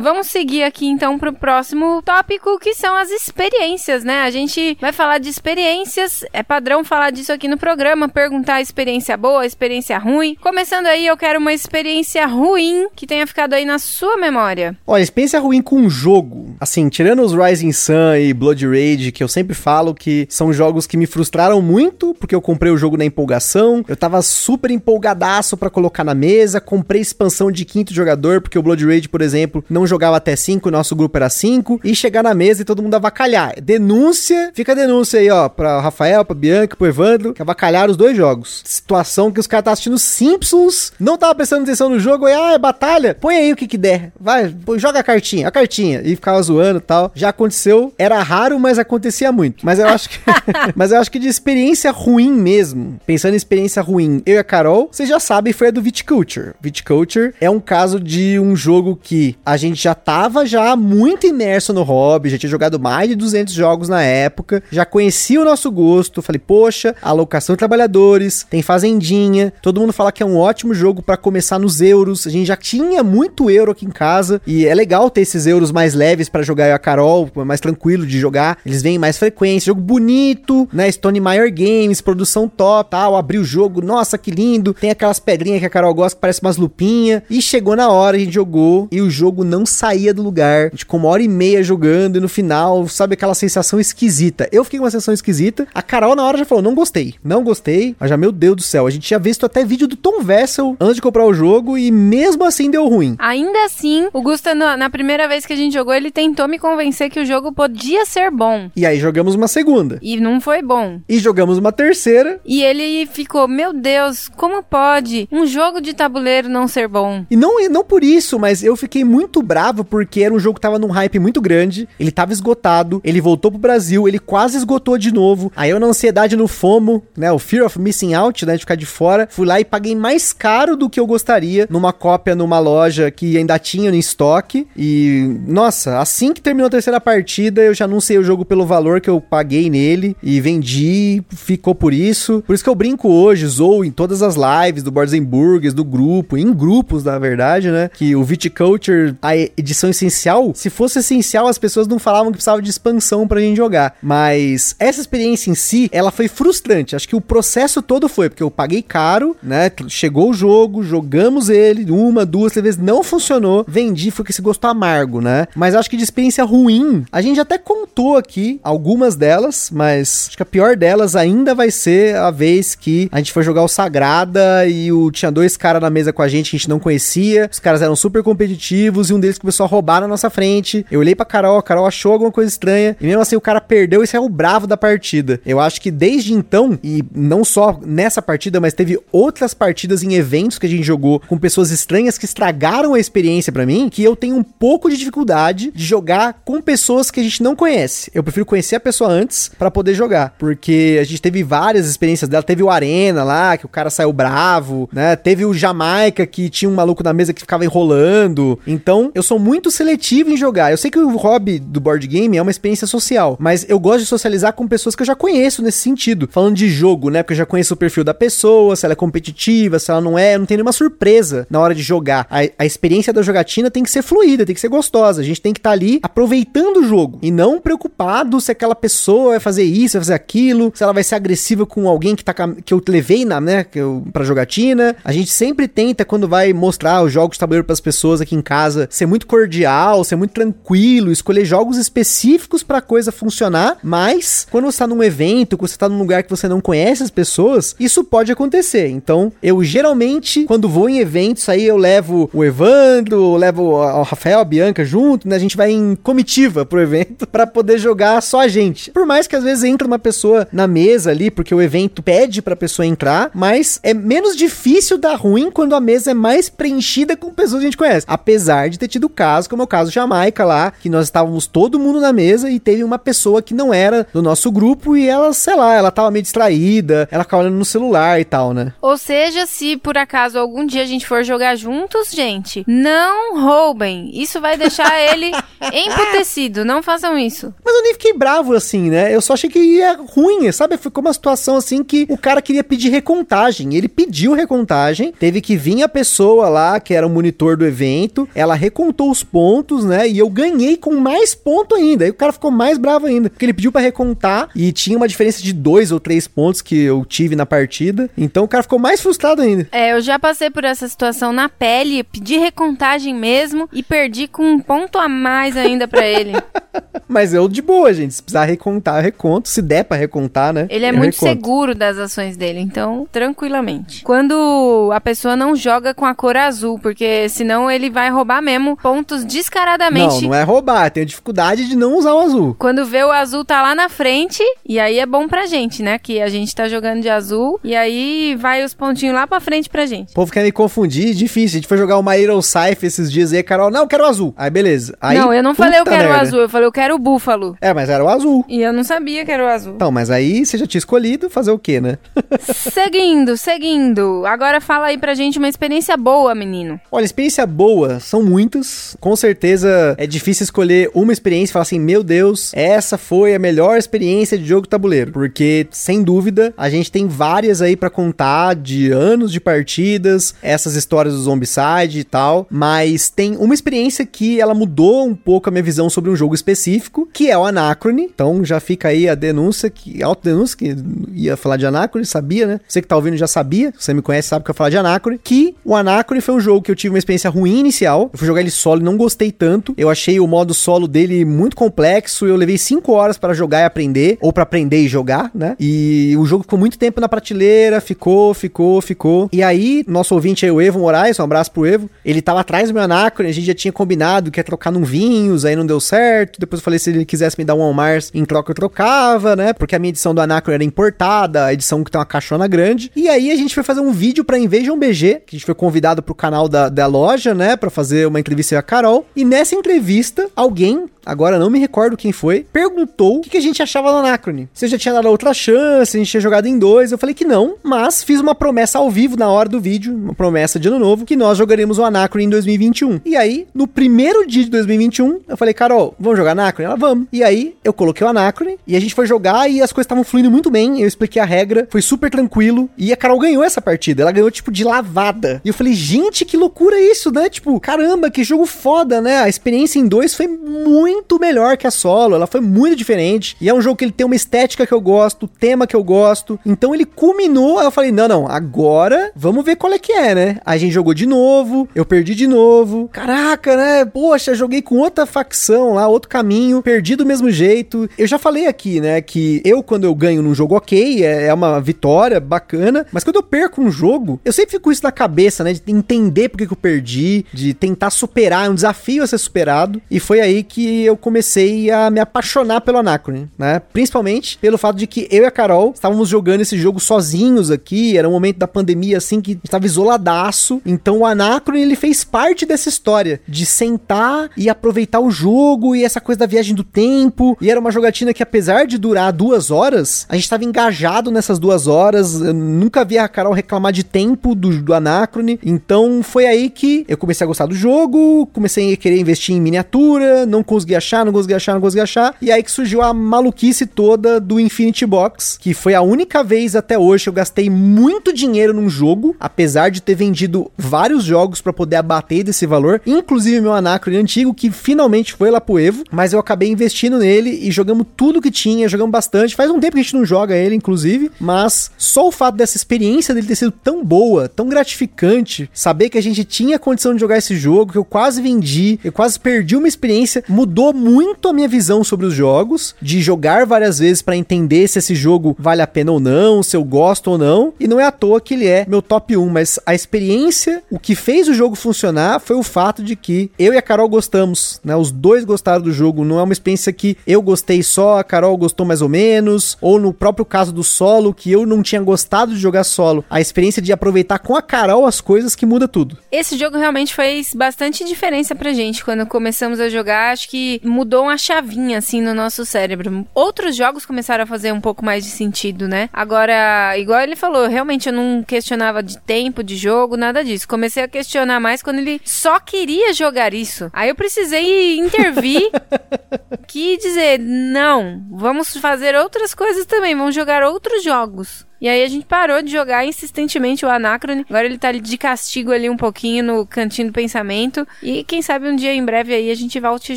Vamos seguir aqui então para o próximo tópico, que são as experiências, né? A gente vai falar de experiências, é padrão falar disso aqui no programa, perguntar a experiência boa, a experiência ruim. Começando aí, eu quero uma experiência ruim que tenha ficado aí na sua memória. Olha, experiência ruim com um jogo, assim, tirando os Rising Sun e Blood Rage, que eu sempre falo que são jogos que me frustraram muito, porque eu comprei o jogo na empolgação, eu tava super empolgadaço para colocar na mesa, comprei expansão de quinto jogador, porque o Blood Rage, por exemplo, não jogava até 5, nosso grupo era 5, e chegar na mesa e todo mundo avacalhar. Denúncia, fica a denúncia aí, ó, pra Rafael, pra Bianca, pro Evandro, que avacalharam os dois jogos. Situação que os caras estavam assistindo Simpsons, não tava prestando atenção no jogo, e ah, é batalha, põe aí o que que der, vai, joga a cartinha, a cartinha, e ficava zoando e tal. Já aconteceu, era raro, mas acontecia muito. Mas eu acho que, mas eu acho que de experiência ruim mesmo, pensando em experiência ruim, eu e a Carol, vocês já sabem, foi a do Viticulture. Viticulture é um caso de um jogo que a gente já tava já muito imerso no hobby, já tinha jogado mais de 200 jogos na época, já conhecia o nosso gosto, falei, poxa, alocação de trabalhadores, tem fazendinha, todo mundo fala que é um ótimo jogo para começar nos euros, a gente já tinha muito euro aqui em casa, e é legal ter esses euros mais leves para jogar eu a Carol, mais tranquilo de jogar, eles vêm mais frequência, jogo bonito, né, Stone Meyer Games, produção top, tal, abri o jogo, nossa, que lindo, tem aquelas pedrinhas que a Carol gosta que parece umas lupinhas, e chegou na hora, a gente jogou, e o jogo não saía do lugar. A gente ficou uma hora e meia jogando e no final, sabe aquela sensação esquisita. Eu fiquei com uma sensação esquisita. A Carol na hora já falou: não gostei, não gostei. Mas já, meu Deus do céu, a gente tinha visto até vídeo do Tom Vessel antes de comprar o jogo e mesmo assim deu ruim. Ainda assim, o Gusta, na primeira vez que a gente jogou, ele tentou me convencer que o jogo podia ser bom. E aí jogamos uma segunda. E não foi bom. E jogamos uma terceira. E ele ficou: meu Deus, como pode um jogo de tabuleiro não ser bom? E não, não por isso, mas eu fiquei muito bravo porque era um jogo que tava num hype muito grande, ele tava esgotado, ele voltou pro Brasil, ele quase esgotou de novo. Aí eu na ansiedade no FOMO, né, o Fear of Missing Out, né, de ficar de fora, fui lá e paguei mais caro do que eu gostaria numa cópia numa loja que ainda tinha no estoque. E nossa, assim que terminou a terceira partida, eu já anunciei o jogo pelo valor que eu paguei nele e vendi, ficou por isso. Por isso que eu brinco hoje, zoo em todas as lives do Boards Burgers, do grupo, em grupos, na verdade, né, que o Viticulture, a edição essencial, se fosse essencial, as pessoas não falavam que precisava de expansão pra gente jogar. Mas essa experiência em si, ela foi frustrante. Acho que o processo todo foi, porque eu paguei caro, né? Chegou o jogo, jogamos ele uma, duas, três vezes, não funcionou, vendi, foi com esse gosto amargo, né? Mas acho que de experiência ruim, a gente até contou aqui algumas delas, mas acho que a pior delas ainda vai ser a vez que a gente foi jogar o Sagrada e o, tinha dois caras na mesa com a gente que a gente não conhecia, os caras eram super competitivos e um deles começou a roubar na nossa frente. Eu olhei pra Carol, a Carol achou alguma coisa estranha e mesmo assim o cara perdeu e saiu bravo da partida. Eu acho que desde então, e não só nessa partida, mas teve outras partidas em eventos que a gente jogou com pessoas estranhas que estragaram a experiência para mim, que eu tenho um pouco de dificuldade de jogar com pessoas que a gente não conhece. Eu prefiro conhecer a pessoa antes para poder jogar, porque a gente teve várias experiências dela, teve o Arena lá, que o cara saiu bravo, né? Teve o Jamaica que tinha um maluco na mesa que ficava enrolando. Então, eu sou muito seletivo em jogar. Eu sei que o hobby do board game é uma experiência social, mas eu gosto de socializar com pessoas que eu já conheço nesse sentido. Falando de jogo, né? Porque eu já conheço o perfil da pessoa, se ela é competitiva, se ela não é, não tem nenhuma surpresa na hora de jogar. A, a experiência da jogatina tem que ser fluida, tem que ser gostosa. A gente tem que estar tá ali aproveitando o jogo e não preocupado se aquela pessoa vai fazer isso, vai fazer aquilo, se ela vai ser agressiva com alguém que, tá, que eu levei na, né, que eu, pra jogatina. A gente sempre tenta, quando vai mostrar os jogos de tabuleiro pras pessoas aqui em casa, ser muito cordial, ser muito tranquilo, escolher jogos específicos pra coisa funcionar, mas quando você tá num evento, quando você tá num lugar que você não conhece as pessoas, isso pode acontecer. Então, eu geralmente, quando vou em eventos, aí eu levo o Evandro, levo o Rafael, a Bianca junto, né? A gente vai em comitiva pro evento para poder jogar só a gente. Por mais que às vezes entre uma pessoa na mesa ali, porque o evento pede pra pessoa entrar, mas é menos difícil dar ruim quando a mesa é mais preenchida com pessoas que a gente conhece. Apesar de ter tido caso, como é o caso Jamaica lá, que nós estávamos todo mundo na mesa e teve uma pessoa que não era do nosso grupo e ela, sei lá, ela tava meio distraída, ela ficava olhando no celular e tal, né? Ou seja, se por acaso algum dia a gente for jogar juntos, gente, não roubem. Isso vai deixar ele emputecido. Não façam isso. Mas eu nem fiquei bravo assim, né? Eu só achei que ia ruim, sabe? Ficou uma situação assim que o cara queria pedir recontagem. Ele pediu recontagem, teve que vir a pessoa lá, que era o monitor do evento, ela recontou os pontos, né? E eu ganhei com mais ponto ainda. Aí o cara ficou mais bravo ainda, porque ele pediu para recontar e tinha uma diferença de dois ou três pontos que eu tive na partida. Então o cara ficou mais frustrado ainda. É, eu já passei por essa situação na pele, pedi recontagem mesmo e perdi com um ponto a mais ainda para ele. Mas eu de boa, gente. Se precisar recontar, eu reconto. Se der pra recontar, né? Ele é muito reconto. seguro das ações dele, então, tranquilamente. Quando a pessoa não joga com a cor azul, porque senão ele vai roubar mesmo pontos descaradamente. Não, não é roubar, tem dificuldade de não usar o azul. Quando vê o azul tá lá na frente, e aí é bom pra gente, né? Que a gente tá jogando de azul, e aí vai os pontinhos lá pra frente pra gente. O povo quer me confundir, difícil. A gente foi jogar uma Little Scythe esses dias aí, Carol, não, eu quero azul. Aí beleza. Aí, não, eu não falei eu quero merda. azul, eu falei eu quero o búfalo. É, mas era o azul. E eu não sabia que era o azul. Então, mas aí você já tinha escolhido fazer o quê, né? seguindo, seguindo. Agora fala aí pra gente uma experiência boa, menino. Olha, experiência boa são muitas. Com certeza é difícil escolher uma experiência e falar assim, meu Deus, essa foi a melhor experiência de jogo tabuleiro. Porque, sem dúvida, a gente tem várias aí para contar de anos de partidas, essas histórias do Zombicide e tal. Mas tem uma experiência que ela mudou um pouco a minha visão sobre um jogo específico, que é o Anacrone. Então já fica aí a denúncia, que autodenúncia, que ia falar de Anacrone, sabia, né? Você que tá ouvindo já sabia, você me conhece, sabe que eu ia falar de Anacrone, que o Anacrone foi um jogo que eu tive uma experiência ruim inicial. Eu fui jogar ele solo não gostei tanto. Eu achei o modo solo dele muito complexo, eu levei 5 horas para jogar e aprender, ou para aprender e jogar, né? E o jogo ficou muito tempo na prateleira, ficou, ficou, ficou. E aí, nosso ouvinte aí, o Evo Moraes, um abraço pro Evo, ele tava atrás do meu Anacrone, a gente já tinha combinado que ia trocar num vinhos, aí não deu certo. Depois eu falei se ele quisesse me dar um Almars em troca eu trocava, né? Porque a minha edição do Anacron era importada, a edição que tem uma caixona grande. E aí a gente foi fazer um vídeo pra Invasion BG, que a gente foi convidado pro canal da, da loja, né? Pra fazer uma entrevista com a Carol. E nessa entrevista, alguém agora não me recordo quem foi, perguntou o que, que a gente achava do Anacrone. Se eu já tinha dado outra chance, a gente tinha jogado em dois. Eu falei que não, mas fiz uma promessa ao vivo na hora do vídeo, uma promessa de ano novo, que nós jogaremos o Anacrone em 2021. E aí, no primeiro dia de 2021, eu falei, Carol, vamos jogar Anacrone? Ela, vamos. E aí eu coloquei o Anacrone e a gente foi jogar e as coisas estavam fluindo muito bem. Eu expliquei a regra, foi super tranquilo. E a Carol ganhou essa partida. Ela ganhou, tipo, de lavada. E eu falei, gente, que loucura isso, né? Tipo, caramba, que jogo foda, né? A experiência em dois foi muito melhor que a solo. Ela foi muito diferente. E é um jogo que ele tem uma estética que eu gosto, tema que eu gosto. Então ele culminou. Aí eu falei, não, não, agora vamos ver qual é que é, né? A gente jogou de novo, eu perdi de novo. Caraca, né? Poxa, joguei com outra facção lá, outro caminho, perdi do mesmo jeito. Eu já falei aqui, né, que eu, quando eu ganho num jogo ok, é, é uma vitória bacana, mas quando eu perco um jogo, eu sempre fico com isso na cabeça, né, de entender por que, que eu perdi, de tentar superar, é um desafio a ser superado, e foi aí que eu comecei a me apaixonar pelo Anacrone, né, principalmente pelo fato de que eu e a Carol estávamos jogando esse jogo sozinhos aqui, era um momento da pandemia, assim, que estava isoladaço, então o Anacrone, ele fez parte dessa história, de sentar e aproveitar o jogo, e essa coisa da viagem do tempo, e era uma jogatina que apesar de durar duas horas, a gente estava engajado nessas duas horas, eu nunca vi a Carol reclamar de tempo do, do Anacrone, então foi aí que eu comecei a gostar do jogo, comecei a querer investir em miniatura, não consegui achar, não consegui achar, não consegui achar, e aí que surgiu a maluquice toda do Infinity Box, que foi a única vez até hoje que eu gastei muito dinheiro num jogo, apesar de ter vendido vários jogos para poder abater desse valor, inclusive meu Anacrone antigo, que finalmente foi lá pro Evo, mas eu acabei investindo nele e jogamos tudo que tinha, jogamos bastante. Faz um tempo que a gente não joga ele, inclusive, mas só o fato dessa experiência dele ter sido tão boa, tão gratificante, saber que a gente tinha condição de jogar esse jogo, que eu quase vendi, eu quase perdi uma experiência, mudou muito a minha visão sobre os jogos, de jogar várias vezes para entender se esse jogo vale a pena ou não, se eu gosto ou não. E não é à toa que ele é meu top 1, mas a experiência, o que fez o jogo funcionar foi o fato de que eu e a Carol gostamos, né? Os dois gostaram do jogo, não é uma experiência que eu gostei só, a Carol gostou mais ou menos, ou no próprio caso do solo, que eu não tinha gostado de jogar solo, a experiência de aproveitar com a Carol as coisas que muda tudo. Esse jogo realmente fez bastante diferença pra gente quando começamos a jogar, acho que mudou uma chavinha assim no nosso cérebro. Outros jogos começaram a fazer um pouco mais de sentido, né? Agora, igual ele falou, realmente eu não questionava de tempo de jogo, nada disso. Comecei a questionar mais quando ele só queria jogar isso. Aí eu precisei intervir que dizer, não, vamos fazer outras coisas também, vamos jogar outros jogos. E aí a gente parou de jogar insistentemente o Anacrone. Agora ele tá de castigo ali um pouquinho no cantinho do pensamento. E quem sabe um dia em breve aí a gente volte a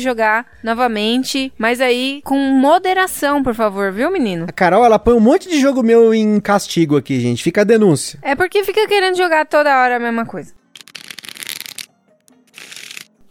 jogar novamente. Mas aí com moderação, por favor, viu, menino? A Carol, ela põe um monte de jogo meu em castigo aqui, gente. Fica a denúncia. É porque fica querendo jogar toda hora a mesma coisa.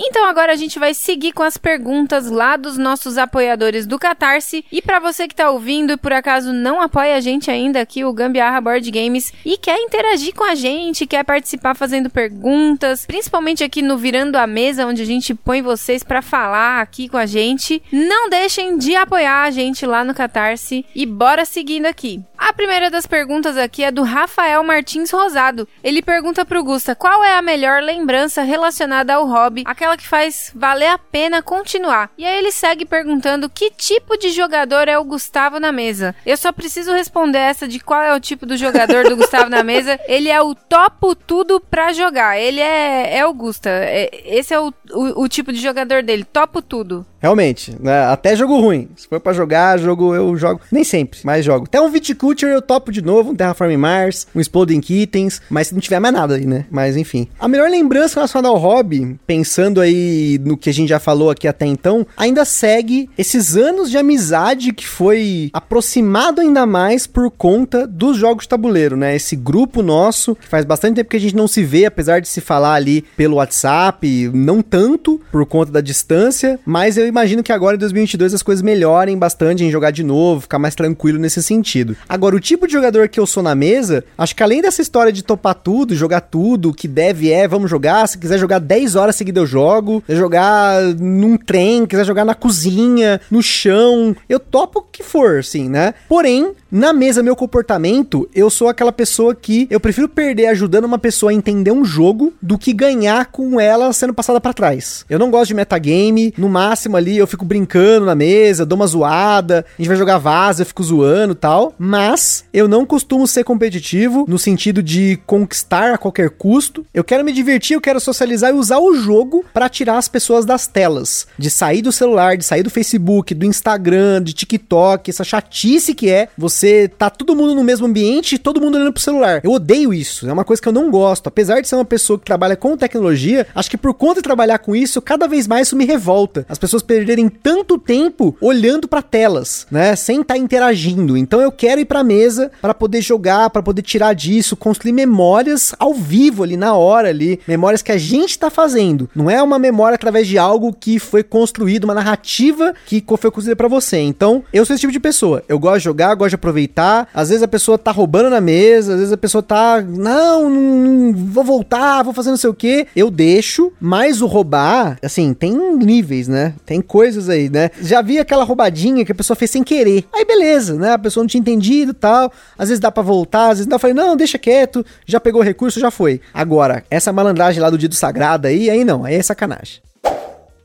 Então agora a gente vai seguir com as perguntas lá dos nossos apoiadores do Catarse. E para você que tá ouvindo e por acaso não apoia a gente ainda aqui, o Gambiarra Board Games, e quer interagir com a gente, quer participar fazendo perguntas, principalmente aqui no Virando a Mesa, onde a gente põe vocês para falar aqui com a gente, não deixem de apoiar a gente lá no Catarse e bora seguindo aqui. A primeira das perguntas aqui é do Rafael Martins Rosado. Ele pergunta pro Gusta qual é a melhor lembrança relacionada ao hobby, aquela que faz valer a pena continuar. E aí ele segue perguntando que tipo de jogador é o Gustavo na mesa. Eu só preciso responder essa de qual é o tipo do jogador do Gustavo na mesa. Ele é o topo tudo pra jogar. Ele é, é o Gusta. É, esse é o, o, o tipo de jogador dele. Topo tudo. Realmente, né? Até jogo ruim. Se for pra jogar, jogo eu jogo. Nem sempre, mas jogo. Até um Viticulture eu topo de novo, um Terraform Mars, um Exploding Kittens, mas se não tiver mais nada aí, né? Mas enfim. A melhor lembrança relacionada ao hobby, pensando aí no que a gente já falou aqui até então, ainda segue esses anos de amizade que foi aproximado ainda mais por conta dos jogos de tabuleiro, né? Esse grupo nosso, que faz bastante tempo que a gente não se vê, apesar de se falar ali pelo WhatsApp, não tanto por conta da distância, mas eu imagino que agora em 2022 as coisas melhorem bastante em jogar de novo, ficar mais tranquilo nesse sentido. Agora, o tipo de jogador que eu sou na mesa, acho que além dessa história de topar tudo, jogar tudo, o que deve é, vamos jogar. Se quiser jogar 10 horas seguidas eu jogo. Se jogar num trem, quiser jogar na cozinha, no chão, eu topo o que for, assim, né? Porém, na mesa, meu comportamento, eu sou aquela pessoa que eu prefiro perder ajudando uma pessoa a entender um jogo do que ganhar com ela sendo passada para trás. Eu não gosto de metagame, no máximo ali, eu fico brincando na mesa, dou uma zoada, a gente vai jogar vaza, eu fico zoando tal. Mas eu não costumo ser competitivo no sentido de conquistar a qualquer custo. Eu quero me divertir, eu quero socializar e usar o jogo para tirar as pessoas das telas. De sair do celular, de sair do Facebook, do Instagram, de TikTok, essa chatice que é você tá todo mundo no mesmo ambiente e todo mundo olhando pro celular. Eu odeio isso, é uma coisa que eu não gosto. Apesar de ser uma pessoa que trabalha com tecnologia, acho que por conta de trabalhar com isso, cada vez mais isso me revolta. As pessoas perderem tanto tempo olhando para telas, né, sem estar tá interagindo. Então eu quero ir para mesa para poder jogar, para poder tirar disso, construir memórias ao vivo ali na hora ali, memórias que a gente tá fazendo. Não é uma memória através de algo que foi construído, uma narrativa que foi construída para você. Então, eu sou esse tipo de pessoa. Eu gosto de jogar, gosto de aproveitar. Às vezes a pessoa tá roubando na mesa, às vezes a pessoa tá, não, não, não vou voltar, vou fazer não sei o que. Eu deixo, mas o roubar, assim, tem níveis, né? Tem coisas aí, né? Já vi aquela roubadinha que a pessoa fez sem querer. Aí beleza, né? A pessoa não tinha entendido e tal. Às vezes dá para voltar, às vezes não. Eu falei, não, deixa quieto, já pegou o recurso, já foi. Agora, essa malandragem lá do dia do sagrado aí, aí não, aí é sacanagem.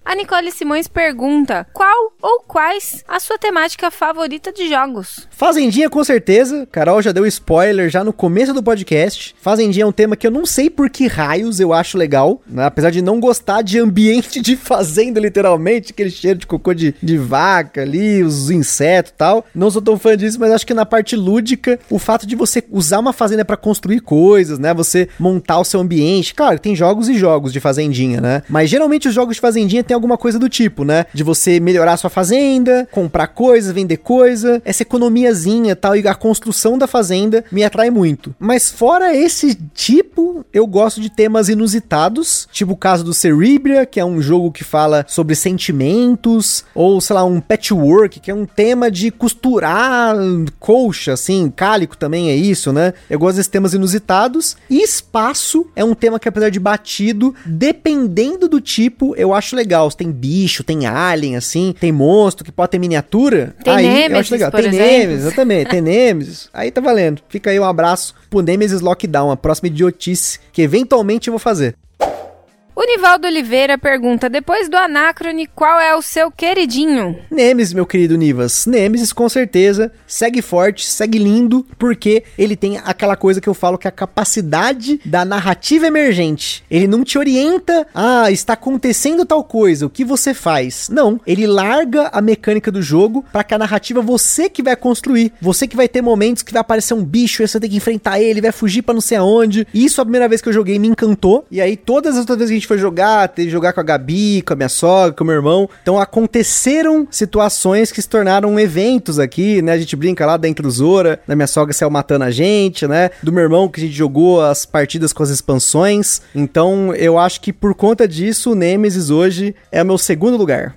A Nicole Simões pergunta: qual ou quais a sua temática favorita de jogos? Fazendinha, com certeza. Carol já deu spoiler já no começo do podcast. Fazendinha é um tema que eu não sei por que raios eu acho legal, né? apesar de não gostar de ambiente de fazenda, literalmente, aquele cheiro de cocô de, de vaca ali, os insetos e tal. Não sou tão fã disso, mas acho que na parte lúdica, o fato de você usar uma fazenda para construir coisas, né? Você montar o seu ambiente. Claro, tem jogos e jogos de fazendinha, né? Mas geralmente os jogos de fazendinha tem alguma coisa do tipo, né? De você melhorar sua fazenda, comprar coisas, vender coisa, essa economiazinha tal, e a construção da fazenda me atrai muito. Mas fora esse tipo, eu gosto de temas inusitados, tipo o caso do Cerebria, que é um jogo que fala sobre sentimentos, ou sei lá, um patchwork, que é um tema de costurar colcha, assim, cálico também é isso, né? Eu gosto desses temas inusitados. E espaço é um tema que, apesar de batido, dependendo do tipo, eu acho legal tem bicho, tem alien, assim, tem monstro que pode ter miniatura. Tem aí Nemesis, eu acho legal. Tem exemplo. Nemesis, exatamente, tem Nemesis. Aí tá valendo. Fica aí um abraço pro Nemesis Lockdown, a próxima idiotice que eventualmente eu vou fazer. O Nivaldo Oliveira pergunta: depois do Anacrone, qual é o seu queridinho? Nemesis, meu querido Nivas. Nemesis, com certeza, segue forte, segue lindo, porque ele tem aquela coisa que eu falo que é a capacidade da narrativa emergente. Ele não te orienta, ah, está acontecendo tal coisa, o que você faz? Não, ele larga a mecânica do jogo para que a narrativa você que vai construir. Você que vai ter momentos que vai aparecer um bicho, e você tem que enfrentar ele, vai fugir para não sei aonde. Isso a primeira vez que eu joguei me encantou, e aí todas as outras vezes que a gente foi jogar, teve jogar com a Gabi, com a minha sogra, com o meu irmão. Então aconteceram situações que se tornaram eventos aqui, né? A gente brinca lá dentro do Zora, da minha sogra saiu matando a gente, né? Do meu irmão que a gente jogou as partidas com as expansões. Então eu acho que por conta disso, o Nemesis hoje é o meu segundo lugar.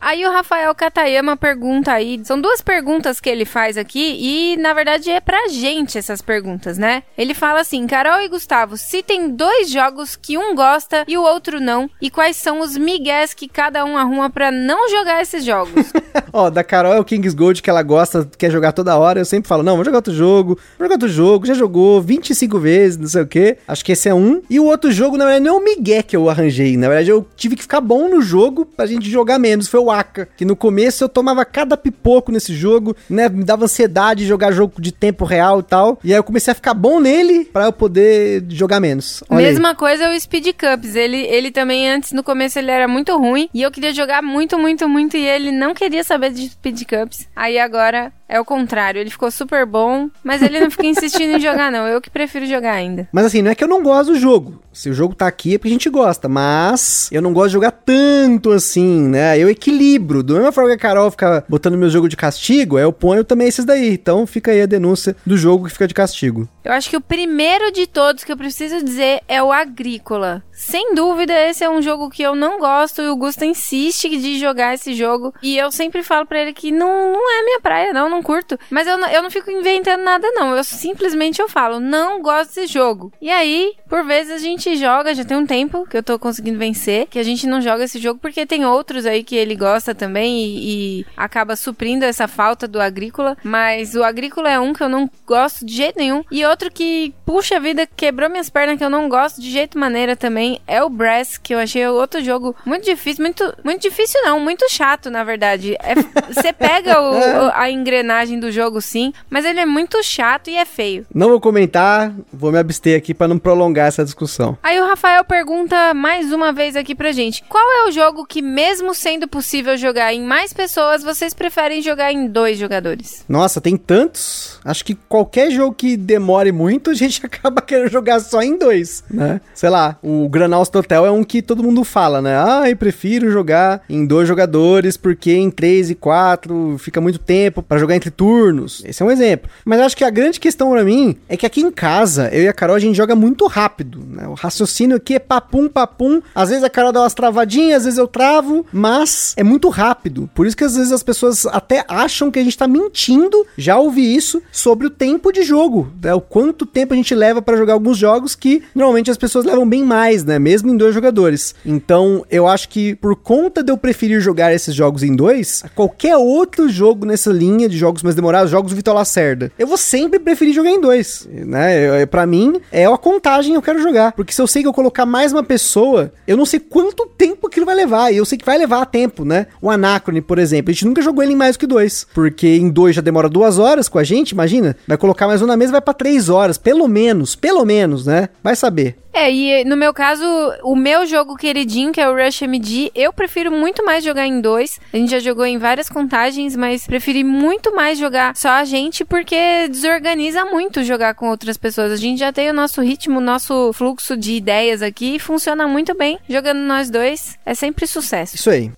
Aí o Rafael Katayama pergunta aí, são duas perguntas que ele faz aqui e na verdade é pra gente essas perguntas, né? Ele fala assim: "Carol e Gustavo, citem dois jogos que um gosta e o outro não e quais são os migués que cada um arruma para não jogar esses jogos?" Ó, da Carol é o Kings Gold que ela gosta, quer jogar toda hora. Eu sempre falo: "Não, vou jogar outro jogo. Vou jogar outro jogo, já jogou 25 vezes, não sei o quê". Acho que esse é um. E o outro jogo, na verdade, não é o migué que eu arranjei, na verdade eu tive que ficar bom no jogo pra gente jogar menos. Foi o Que no começo eu tomava cada pipoco nesse jogo, né? Me dava ansiedade de jogar jogo de tempo real e tal. E aí eu comecei a ficar bom nele para eu poder jogar menos. Olha Mesma aí. coisa é o Speed Cups. Ele, ele também, antes, no começo, ele era muito ruim. E eu queria jogar muito, muito, muito. E ele não queria saber de Speed Cups. Aí agora é o contrário, ele ficou super bom, mas ele não fica insistindo em jogar, não. Eu que prefiro jogar ainda. Mas assim, não é que eu não gosto do jogo. Se o jogo tá aqui é porque a gente gosta, mas eu não gosto de jogar tanto assim, né? Eu equilibro. Do mesma forma que a Carol fica botando meu jogo de castigo, eu ponho também esses daí. Então fica aí a denúncia do jogo que fica de castigo. Eu acho que o primeiro de todos que eu preciso dizer é o Agrícola. Sem dúvida, esse é um jogo que eu não gosto e o Gusto insiste de jogar esse jogo. E eu sempre falo para ele que não, não é minha praia, não. Não curto. Mas eu eu não fico inventando nada, não. Eu simplesmente eu falo, não gosto desse jogo. E aí, por vezes a gente joga, já tem um tempo que eu tô conseguindo vencer, que a gente não joga esse jogo porque tem outros aí que ele gosta também e, e acaba suprindo essa falta do agrícola. Mas o agrícola é um que eu não gosto de jeito nenhum. E outro que, puxa vida, quebrou minhas pernas que eu não gosto de jeito maneira também é o Brass, que eu achei outro jogo muito difícil, muito, muito difícil não, muito chato, na verdade. É, você pega o, o, a engrenagem do jogo sim, mas ele é muito chato e é feio. Não vou comentar, vou me abster aqui para não prolongar essa discussão. Aí o Rafael pergunta mais uma vez aqui pra gente: qual é o jogo que, mesmo sendo possível jogar em mais pessoas, vocês preferem jogar em dois jogadores? Nossa, tem tantos. Acho que qualquer jogo que demore muito, a gente acaba querendo jogar só em dois, né? Sei lá, o Granals Hotel é um que todo mundo fala, né? Ah, eu prefiro jogar em dois jogadores porque em três e quatro fica muito tempo para jogar entre turnos. Esse é um exemplo. Mas acho que a grande questão para mim é que aqui em casa, eu e a Carol, a gente joga muito rápido, né? O raciocínio aqui é papum, papum. Às vezes a Carol dá umas travadinhas, às vezes eu travo, mas é muito rápido. Por isso que às vezes as pessoas até acham que a gente tá mentindo. Já ouvi isso sobre o tempo de jogo, né? O quanto tempo a gente leva para jogar alguns jogos que normalmente as pessoas levam bem mais, né? Mesmo em dois jogadores. Então, eu acho que por conta de eu preferir jogar esses jogos em dois, qualquer outro jogo nessa linha de jogos mais demorados, jogos do Vitor Lacerda, eu vou sempre preferir jogar em dois, né? Para mim, é a contagem que eu quero jogar, porque se eu sei que eu colocar mais uma pessoa, eu não sei quanto tempo aquilo vai levar, e eu sei que vai levar tempo, né? O Anacrone, por exemplo, a gente nunca jogou ele em mais do que dois, porque em dois já demora duas horas com a gente, imagina? Vai colocar mais um na mesa, vai para três horas, pelo menos, pelo menos, né? Vai saber. É, e no meu caso, o meu jogo queridinho, que é o Rush MD, eu prefiro muito mais jogar em dois. A gente já jogou em várias contagens, mas preferi muito mais jogar só a gente, porque desorganiza muito jogar com outras pessoas. A gente já tem o nosso ritmo, o nosso fluxo de ideias aqui e funciona muito bem. Jogando nós dois, é sempre sucesso. Isso aí.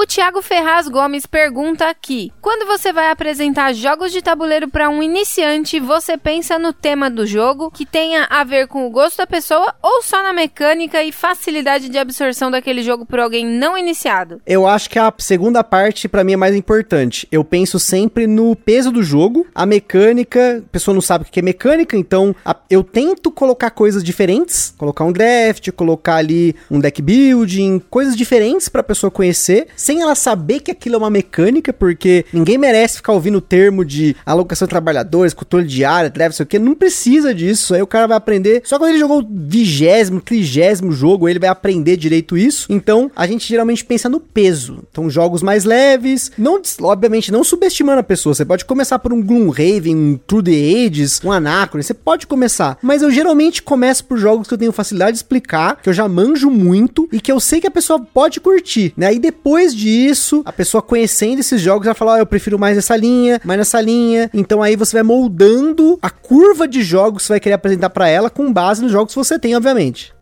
O Thiago Ferraz Gomes pergunta aqui: quando você vai apresentar jogos de tabuleiro para um iniciante, você pensa no tema do jogo que tenha a ver com o gosto da pessoa ou só na mecânica e facilidade de absorção daquele jogo por alguém não iniciado? Eu acho que a segunda parte para mim é mais importante. Eu penso sempre no peso do jogo, a mecânica, a pessoa não sabe o que é mecânica, então a, eu tento colocar coisas diferentes, colocar um draft, colocar ali um deck building, coisas diferentes para a pessoa conhecer sem ela saber que aquilo é uma mecânica, porque ninguém merece ficar ouvindo o termo de alocação de trabalhadores, controle de área, não sei o que, não precisa disso. Aí o cara vai aprender. Só quando ele jogou o vigésimo, trigésimo jogo, ele vai aprender direito isso. Então, a gente geralmente pensa no peso. Então, jogos mais leves, não, obviamente, não subestimando a pessoa. Você pode começar por um Gloomhaven, um True the Ages, um Anacron, você pode começar. Mas eu geralmente começo por jogos que eu tenho facilidade de explicar, que eu já manjo muito e que eu sei que a pessoa pode curtir, né? E depois disso, a pessoa conhecendo esses jogos vai falar: oh, eu prefiro mais essa linha, mais nessa linha. Então aí você vai moldando a curva de jogos que você vai querer apresentar para ela com base nos jogos que você tem, obviamente.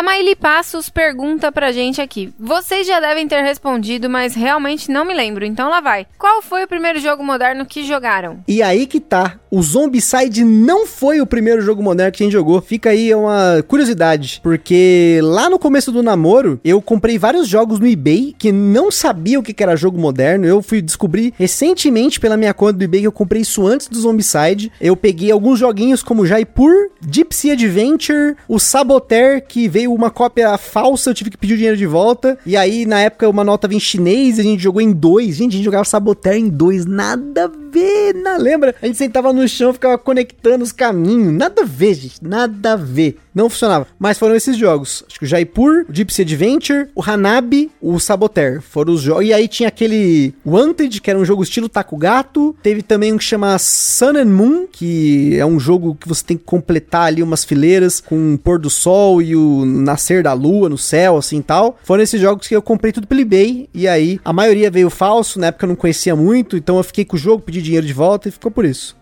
A Maíli Passos pergunta pra gente aqui. Vocês já devem ter respondido, mas realmente não me lembro, então lá vai. Qual foi o primeiro jogo moderno que jogaram? E aí que tá. O Zombicide não foi o primeiro jogo moderno que a gente jogou. Fica aí uma curiosidade. Porque lá no começo do namoro, eu comprei vários jogos no eBay que não sabia o que era jogo moderno. Eu fui descobrir recentemente pela minha conta do eBay que eu comprei isso antes do Zombicide. Eu peguei alguns joguinhos como Jaipur, Gypsy Adventure, o Saboteur, que veio uma cópia falsa, eu tive que pedir o dinheiro de volta. E aí, na época, uma nota vinha em chinês, a gente jogou em dois. Gente, a gente jogava Saboteur em dois. Nada a ver, não lembra? A gente sentava no chão, ficava conectando os caminhos. Nada a ver, gente. Nada a ver. Não funcionava. Mas foram esses jogos. Acho que o Jaipur, o Gypsy Adventure, o Hanabi, o Saboteur. Foram os jogos. E aí tinha aquele Wanted, que era um jogo estilo Taco Gato. Teve também um que chama Sun and Moon, que é um jogo que você tem que completar ali umas fileiras com o pôr do sol e o nascer da lua no céu, assim tal. Foram esses jogos que eu comprei tudo pelo eBay. E aí a maioria veio falso. Na época eu não conhecia muito. Então eu fiquei com o jogo, pedi dinheiro de volta e ficou por isso.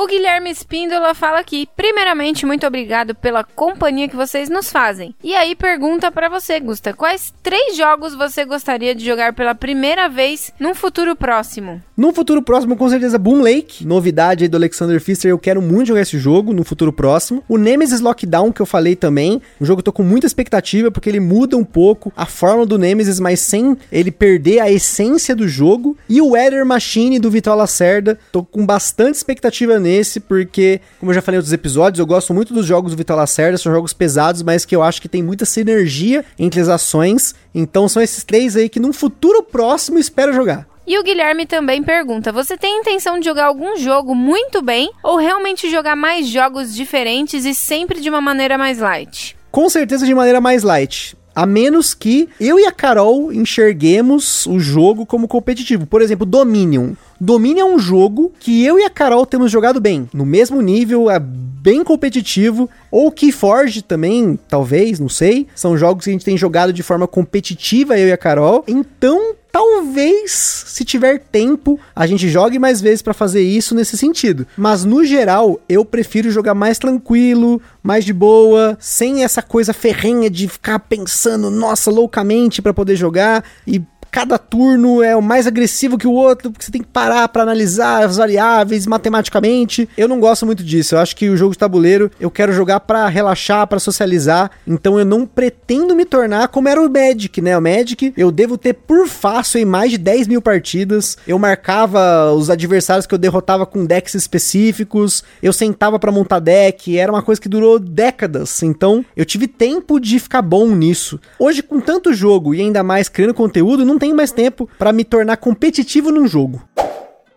O Guilherme Espíndola fala aqui: primeiramente, muito obrigado pela companhia que vocês nos fazem. E aí pergunta para você, Gusta, quais três jogos você gostaria de jogar pela primeira vez num futuro próximo? Num futuro próximo, com certeza, Boom Lake, novidade aí do Alexander Pfister, eu quero muito jogar esse jogo no futuro próximo. O Nemesis Lockdown, que eu falei também, um jogo que eu tô com muita expectativa, porque ele muda um pouco a forma do Nemesis, mas sem ele perder a essência do jogo. E o Weather Machine do Vital Lacerda, tô com bastante expectativa nesse, porque, como eu já falei em outros episódios, eu gosto muito dos jogos do Vital Lacerda, são jogos pesados, mas que eu acho que tem muita sinergia entre as ações. Então são esses três aí que num futuro próximo espero jogar. E o Guilherme também pergunta: você tem intenção de jogar algum jogo muito bem ou realmente jogar mais jogos diferentes e sempre de uma maneira mais light? Com certeza de maneira mais light. A menos que eu e a Carol enxerguemos o jogo como competitivo. Por exemplo, Dominion. Dominion é um jogo que eu e a Carol temos jogado bem. No mesmo nível, é bem competitivo. Ou Keyforge também, talvez, não sei. São jogos que a gente tem jogado de forma competitiva, eu e a Carol. Então, talvez, se tiver tempo, a gente jogue mais vezes para fazer isso nesse sentido. Mas no geral, eu prefiro jogar mais tranquilo, mais de boa, sem essa coisa ferrenha de ficar pensando, nossa, loucamente para poder jogar e cada turno é o mais agressivo que o outro, porque você tem que parar para analisar as variáveis matematicamente. Eu não gosto muito disso. Eu acho que o jogo de tabuleiro eu quero jogar para relaxar, para socializar. Então eu não pretendo me tornar como era o Magic, né? O Magic eu devo ter por fácil em mais de 10 mil partidas. Eu marcava os adversários que eu derrotava com decks específicos. Eu sentava para montar deck. Era uma coisa que durou décadas. Então eu tive tempo de ficar bom nisso. Hoje, com tanto jogo e ainda mais criando conteúdo, não tenho mais tempo para me tornar competitivo num jogo.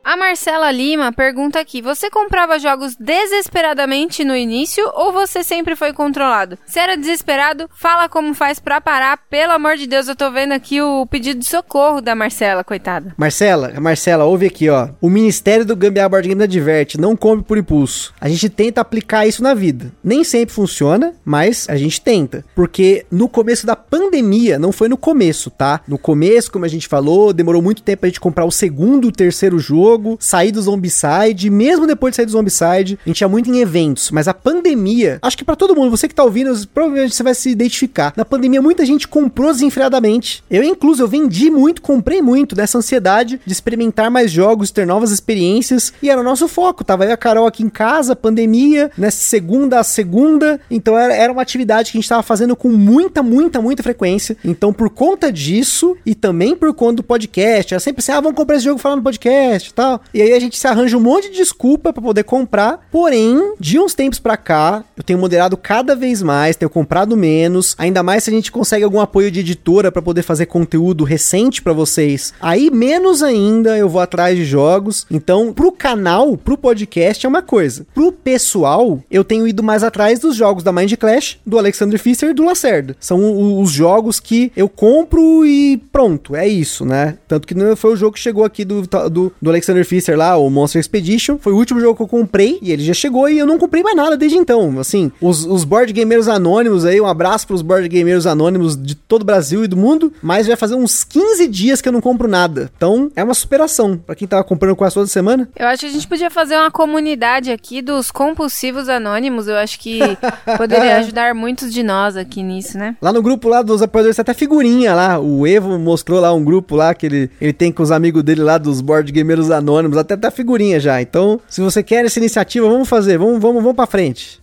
A Marcela Lima pergunta aqui: você comprava jogos desesperadamente no início ou você sempre foi controlado? Se era desesperado, fala como faz pra parar. Pelo amor de Deus, eu tô vendo aqui o pedido de socorro da Marcela, coitada. Marcela, Marcela, ouve aqui, ó. O Ministério do Gambiarra Board Game adverte: não compre por impulso. A gente tenta aplicar isso na vida. Nem sempre funciona, mas a gente tenta. Porque no começo da pandemia, não foi no começo, tá? No começo, como a gente falou, demorou muito tempo pra gente comprar o segundo, o terceiro jogo jogo, sair do Zombicide, mesmo depois de sair do Zombicide, a gente ia muito em eventos, mas a pandemia, acho que para todo mundo, você que tá ouvindo, provavelmente você vai se identificar. Na pandemia, muita gente comprou desenfreadamente. Eu, incluso, eu vendi muito, comprei muito nessa ansiedade de experimentar mais jogos, ter novas experiências, e era o nosso foco. Tava e a Carol aqui em casa, pandemia, nessa segunda a segunda, então era, era uma atividade que a gente tava fazendo com muita, muita, muita frequência. Então, por conta disso, e também por conta do podcast, era sempre assim, ah, vamos comprar esse jogo falando no podcast e tal. E aí a gente se arranja um monte de desculpa para poder comprar. Porém, de uns tempos para cá, eu tenho moderado cada vez mais, tenho comprado menos. Ainda mais se a gente consegue algum apoio de editora para poder fazer conteúdo recente para vocês. Aí menos ainda eu vou atrás de jogos. Então, pro canal, pro podcast é uma coisa. Pro pessoal, eu tenho ido mais atrás dos jogos da Mind Clash, do Alexander Fischer e do Lacerda. São os jogos que eu compro e pronto, é isso, né? Tanto que não foi o jogo que chegou aqui do, do, do Alexander Alexander Pfister lá, o Monster Expedition, foi o último jogo que eu comprei e ele já chegou e eu não comprei mais nada desde então. Assim, os, os board gamers anônimos aí, um abraço pros board gamers anônimos de todo o Brasil e do mundo, mas vai fazer uns 15 dias que eu não compro nada. Então, é uma superação para quem tava comprando quase toda semana. Eu acho que a gente podia fazer uma comunidade aqui dos compulsivos anônimos. Eu acho que poderia ajudar muitos de nós aqui nisso, né? Lá no grupo lá dos apoiadores, até figurinha lá. O Evo mostrou lá um grupo lá que ele, ele tem com os amigos dele lá dos board gamers anônimos anônimos, até da figurinha já. Então, se você quer essa iniciativa, vamos fazer, vamos, vamos, vamos para frente.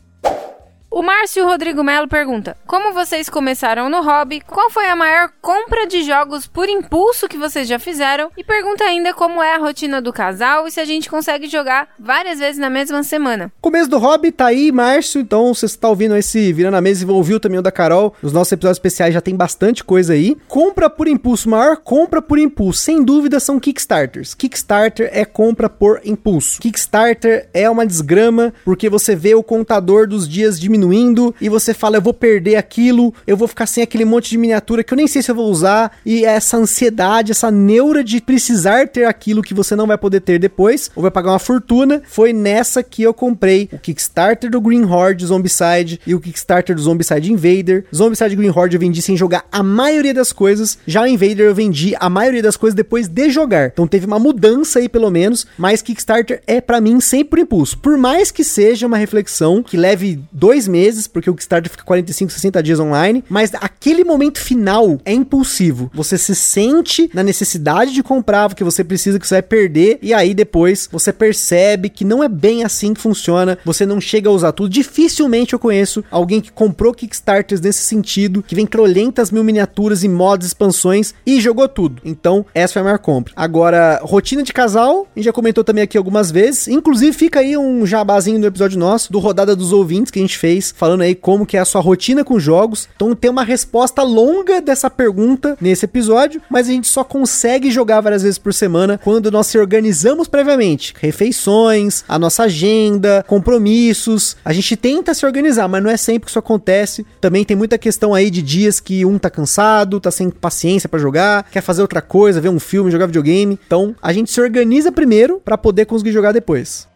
O Márcio Rodrigo Melo pergunta: Como vocês começaram no hobby? Qual foi a maior compra de jogos por impulso que vocês já fizeram? E pergunta ainda como é a rotina do casal e se a gente consegue jogar várias vezes na mesma semana. Começo do hobby tá aí, Márcio. Então, você está ouvindo esse Virando a Mesa e ouviu também o da Carol. Nos nossos episódios especiais já tem bastante coisa aí. Compra por impulso, maior compra por impulso, sem dúvida, são Kickstarters. Kickstarter é compra por impulso. Kickstarter é uma desgrama porque você vê o contador dos dias diminuindo diminuindo e você fala, eu vou perder aquilo, eu vou ficar sem aquele monte de miniatura que eu nem sei se eu vou usar e essa ansiedade, essa neura de precisar ter aquilo que você não vai poder ter depois ou vai pagar uma fortuna, foi nessa que eu comprei o Kickstarter do Green Horde Zombicide e o Kickstarter do Zombicide Invader. Zombicide Green Horde eu vendi sem jogar a maioria das coisas, já o Invader eu vendi a maioria das coisas depois de jogar. Então teve uma mudança aí pelo menos, mas Kickstarter é para mim sempre por impulso. Por mais que seja uma reflexão que leve dois meses, porque o Kickstarter fica 45, 60 dias online, mas aquele momento final é impulsivo. Você se sente na necessidade de comprar, porque você precisa que você vai perder, e aí depois você percebe que não é bem assim que funciona, você não chega a usar tudo. Dificilmente eu conheço alguém que comprou Kickstarters nesse sentido, que vem trolentas mil miniaturas e mods, expansões e jogou tudo. Então, essa foi a maior compra. Agora, rotina de casal, a gente já comentou também aqui algumas vezes, inclusive fica aí um jabazinho no episódio nosso, do Rodada dos Ouvintes que a gente fez, falando aí como que é a sua rotina com jogos. Então tem uma resposta longa dessa pergunta nesse episódio, mas a gente só consegue jogar várias vezes por semana quando nós se organizamos previamente. Refeições, a nossa agenda, compromissos. A gente tenta se organizar, mas não é sempre que isso acontece. Também tem muita questão aí de dias que um tá cansado, tá sem paciência para jogar, quer fazer outra coisa, ver um filme, jogar videogame. Então a gente se organiza primeiro para poder conseguir jogar depois.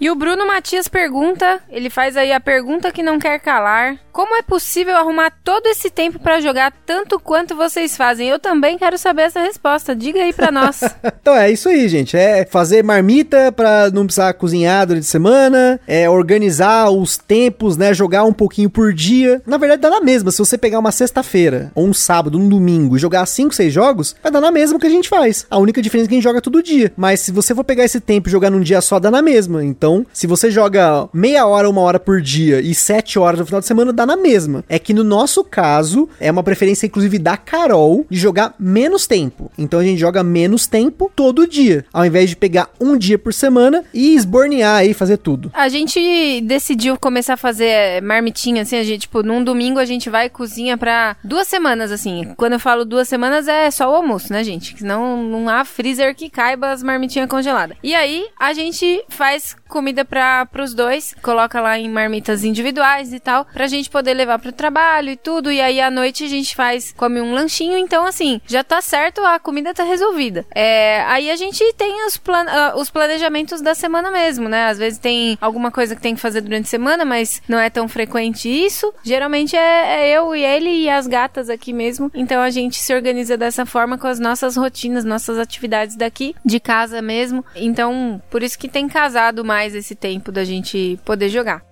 E o Bruno Matias pergunta, ele faz aí a pergunta que não quer calar. Como é possível arrumar todo esse tempo para jogar tanto quanto vocês fazem? Eu também quero saber essa resposta. Diga aí para nós. então é isso aí, gente. É fazer marmita para não precisar cozinhar durante a semana, é organizar os tempos, né, jogar um pouquinho por dia. Na verdade dá na mesma. Se você pegar uma sexta-feira ou um sábado, um domingo e jogar 5, 6 jogos, vai dar na mesma que a gente faz. A única diferença é que a gente joga todo dia. Mas se você for pegar esse tempo e jogar num dia só, dá na mesma. Então então, se você joga meia hora, uma hora por dia e sete horas no final de semana, dá na mesma. É que no nosso caso, é uma preferência, inclusive, da Carol de jogar menos tempo. Então a gente joga menos tempo todo dia, ao invés de pegar um dia por semana e esbornear aí, fazer tudo. A gente decidiu começar a fazer marmitinha, assim, a gente, tipo, num domingo a gente vai e cozinha pra duas semanas, assim. Quando eu falo duas semanas é só o almoço, né, gente? Senão não há freezer que caiba as marmitinhas congeladas. E aí a gente faz comida para os dois, coloca lá em marmitas individuais e tal, pra gente poder levar pro trabalho e tudo. E aí à noite a gente faz, come um lanchinho. Então, assim, já tá certo, a comida tá resolvida. É, aí a gente tem os, plan uh, os planejamentos da semana mesmo, né? Às vezes tem alguma coisa que tem que fazer durante a semana, mas não é tão frequente isso. Geralmente é, é eu e ele e as gatas aqui mesmo. Então a gente se organiza dessa forma com as nossas rotinas, nossas atividades daqui, de casa mesmo. Então, por isso que tem casado mais mais esse tempo da gente poder jogar.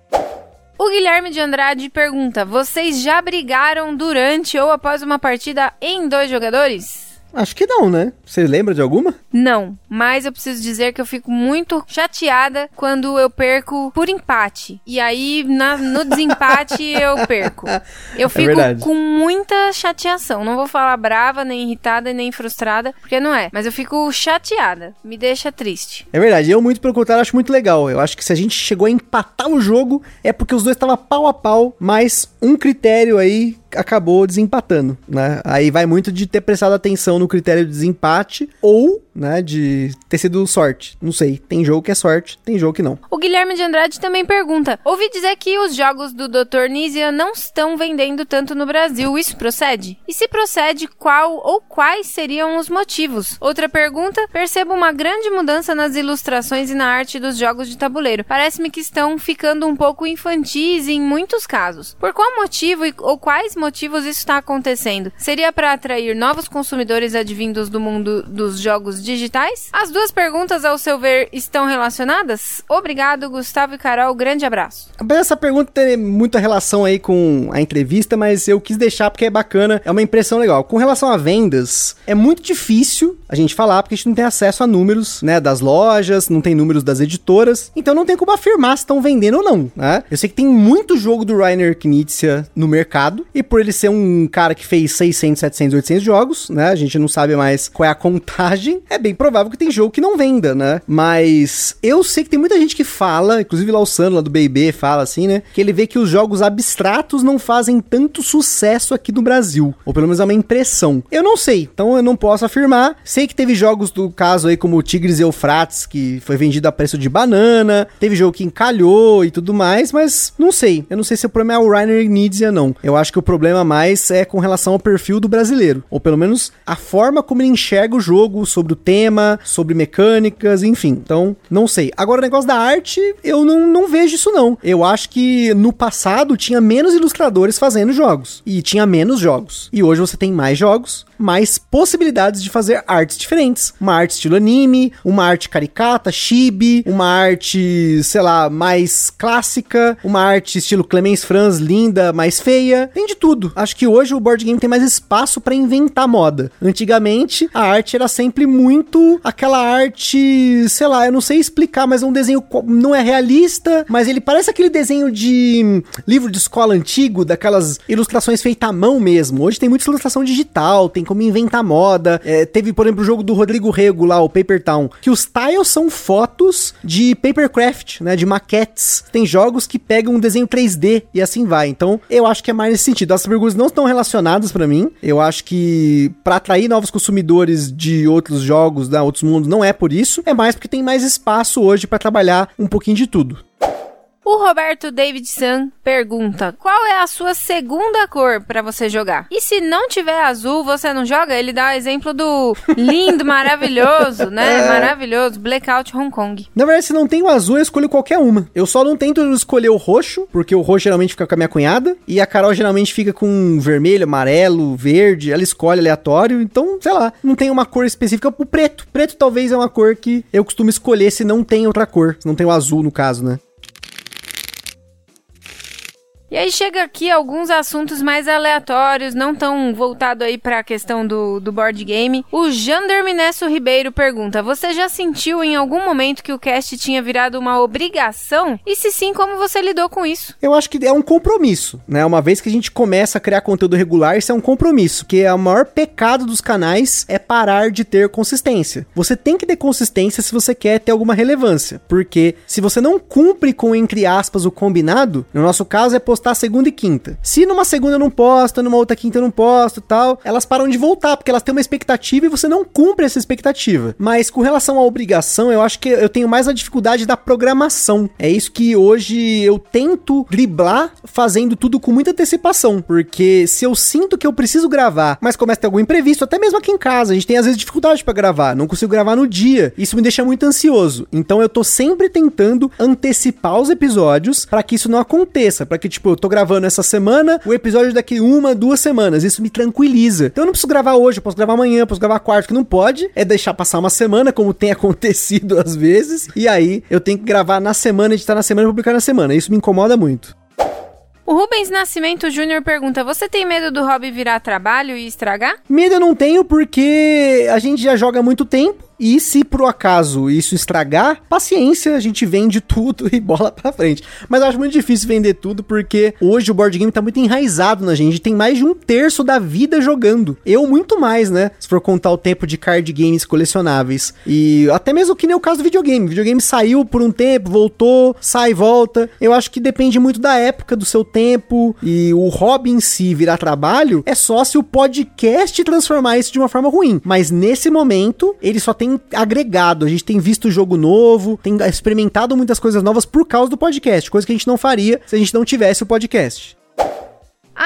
O Guilherme de Andrade pergunta: Vocês já brigaram durante ou após uma partida em dois jogadores? Acho que não, né? Você lembra de alguma? Não, mas eu preciso dizer que eu fico muito chateada quando eu perco por empate. E aí, na, no desempate, eu perco. Eu é fico é com muita chateação. Não vou falar brava, nem irritada, nem frustrada, porque não é. Mas eu fico chateada. Me deixa triste. É verdade. Eu, muito pelo contrário, acho muito legal. Eu acho que se a gente chegou a empatar o jogo, é porque os dois estavam pau a pau, mas um critério aí acabou desempatando, né? Aí vai muito de ter prestado atenção no critério de desempate ou né, de ter sido sorte. Não sei, tem jogo que é sorte, tem jogo que não. O Guilherme de Andrade também pergunta: ouvi dizer que os jogos do Dr. Nizia não estão vendendo tanto no Brasil, isso procede? E se procede, qual ou quais seriam os motivos? Outra pergunta: percebo uma grande mudança nas ilustrações e na arte dos jogos de tabuleiro. Parece-me que estão ficando um pouco infantis em muitos casos. Por qual motivo e, ou quais motivos isso está acontecendo? Seria para atrair novos consumidores advindos do mundo dos jogos digitais? As duas perguntas, ao seu ver, estão relacionadas? Obrigado, Gustavo e Carol. Grande abraço. Essa pergunta tem muita relação aí com a entrevista, mas eu quis deixar porque é bacana, é uma impressão legal. Com relação a vendas, é muito difícil a gente falar porque a gente não tem acesso a números, né, das lojas, não tem números das editoras, então não tem como afirmar se estão vendendo ou não, né? Eu sei que tem muito jogo do Rainer Knizia no mercado e por por ele ser um cara que fez 600, 700, 800 jogos, né? A gente não sabe mais qual é a contagem. É bem provável que tem jogo que não venda, né? Mas eu sei que tem muita gente que fala, inclusive lá o Sano, lá do BB, fala assim, né? Que ele vê que os jogos abstratos não fazem tanto sucesso aqui no Brasil. Ou pelo menos é uma impressão. Eu não sei, então eu não posso afirmar. Sei que teve jogos do caso aí como Tigres e Eufrates, que foi vendido a preço de banana. Teve jogo que encalhou e tudo mais, mas não sei. Eu não sei se o problema é o Rainer Knizia, não. Eu acho que o problema mais é com relação ao perfil do brasileiro. Ou pelo menos a forma como ele enxerga o jogo, sobre o tema, sobre mecânicas, enfim. Então, não sei. Agora, o negócio da arte, eu não, não vejo isso, não. Eu acho que no passado tinha menos ilustradores fazendo jogos. E tinha menos jogos. E hoje você tem mais jogos, mais possibilidades de fazer artes diferentes. Uma arte estilo anime, uma arte caricata, chibi, uma arte, sei lá, mais clássica, uma arte estilo Clemens Franz, linda, mais feia. Tem de tudo. Acho que hoje o board game tem mais espaço para inventar moda. Antigamente, a arte era sempre muito aquela arte, sei lá, eu não sei explicar, mas é um desenho não é realista, mas ele parece aquele desenho de livro de escola antigo, daquelas ilustrações feitas à mão mesmo. Hoje tem muita ilustração digital, tem como inventar moda. É, teve, por exemplo, o jogo do Rodrigo Rego lá, o Paper Town, que os tiles são fotos de papercraft, né, de maquetes. Tem jogos que pegam um desenho 3D e assim vai. Então, eu acho que é mais nesse sentido. As perguntas não estão relacionadas para mim. Eu acho que para atrair novos consumidores de outros jogos, da né, outros mundos, não é por isso. É mais porque tem mais espaço hoje para trabalhar um pouquinho de tudo. O Roberto David San pergunta: qual é a sua segunda cor para você jogar? E se não tiver azul, você não joga? Ele dá o exemplo do lindo, maravilhoso, né? É. Maravilhoso, Blackout Hong Kong. Na verdade, se não tem o azul, eu escolho qualquer uma. Eu só não tento escolher o roxo, porque o roxo geralmente fica com a minha cunhada, e a Carol geralmente fica com vermelho, amarelo, verde, ela escolhe aleatório, então, sei lá, não tem uma cor específica. O preto, preto talvez é uma cor que eu costumo escolher se não tem outra cor, se não tem o azul no caso, né? E aí chega aqui alguns assuntos mais aleatórios, não tão voltado aí para a questão do, do board game. O Jander Minesso Ribeiro pergunta: Você já sentiu em algum momento que o cast tinha virado uma obrigação? E se sim, como você lidou com isso? Eu acho que é um compromisso, né? Uma vez que a gente começa a criar conteúdo regular, isso é um compromisso, que é o maior pecado dos canais é parar de ter consistência. Você tem que ter consistência se você quer ter alguma relevância, porque se você não cumpre com entre aspas o combinado, no nosso caso é postar segunda e quinta. Se numa segunda não posta, numa outra quinta não posta tal, elas param de voltar, porque elas têm uma expectativa e você não cumpre essa expectativa. Mas com relação à obrigação, eu acho que eu tenho mais a dificuldade da programação. É isso que hoje eu tento driblar fazendo tudo com muita antecipação, porque se eu sinto que eu preciso gravar, mas começa a ter algum imprevisto, até mesmo aqui em casa, a gente tem às vezes dificuldade para gravar, não consigo gravar no dia. Isso me deixa muito ansioso. Então eu tô sempre tentando antecipar os episódios para que isso não aconteça, para que tipo eu tô gravando essa semana, o episódio daqui uma, duas semanas. Isso me tranquiliza. Então eu não preciso gravar hoje, eu posso gravar amanhã, eu posso gravar quarto. Que não pode é deixar passar uma semana, como tem acontecido às vezes, e aí eu tenho que gravar na semana, editar na semana e publicar na semana. Isso me incomoda muito. O Rubens Nascimento Júnior pergunta: Você tem medo do hobby virar trabalho e estragar? Medo eu não tenho porque a gente já joga há muito tempo. E se por acaso isso estragar, paciência, a gente vende tudo e bola pra frente. Mas eu acho muito difícil vender tudo porque hoje o board game tá muito enraizado na gente. Tem mais de um terço da vida jogando. Eu muito mais, né? Se for contar o tempo de card games colecionáveis. E até mesmo que nem o caso do videogame. O videogame saiu por um tempo, voltou, sai e volta. Eu acho que depende muito da época, do seu tempo. E o hobby em si virar trabalho é só se o podcast transformar isso de uma forma ruim. Mas nesse momento, ele só tem tem agregado, a gente tem visto jogo novo, tem experimentado muitas coisas novas por causa do podcast, coisa que a gente não faria se a gente não tivesse o podcast.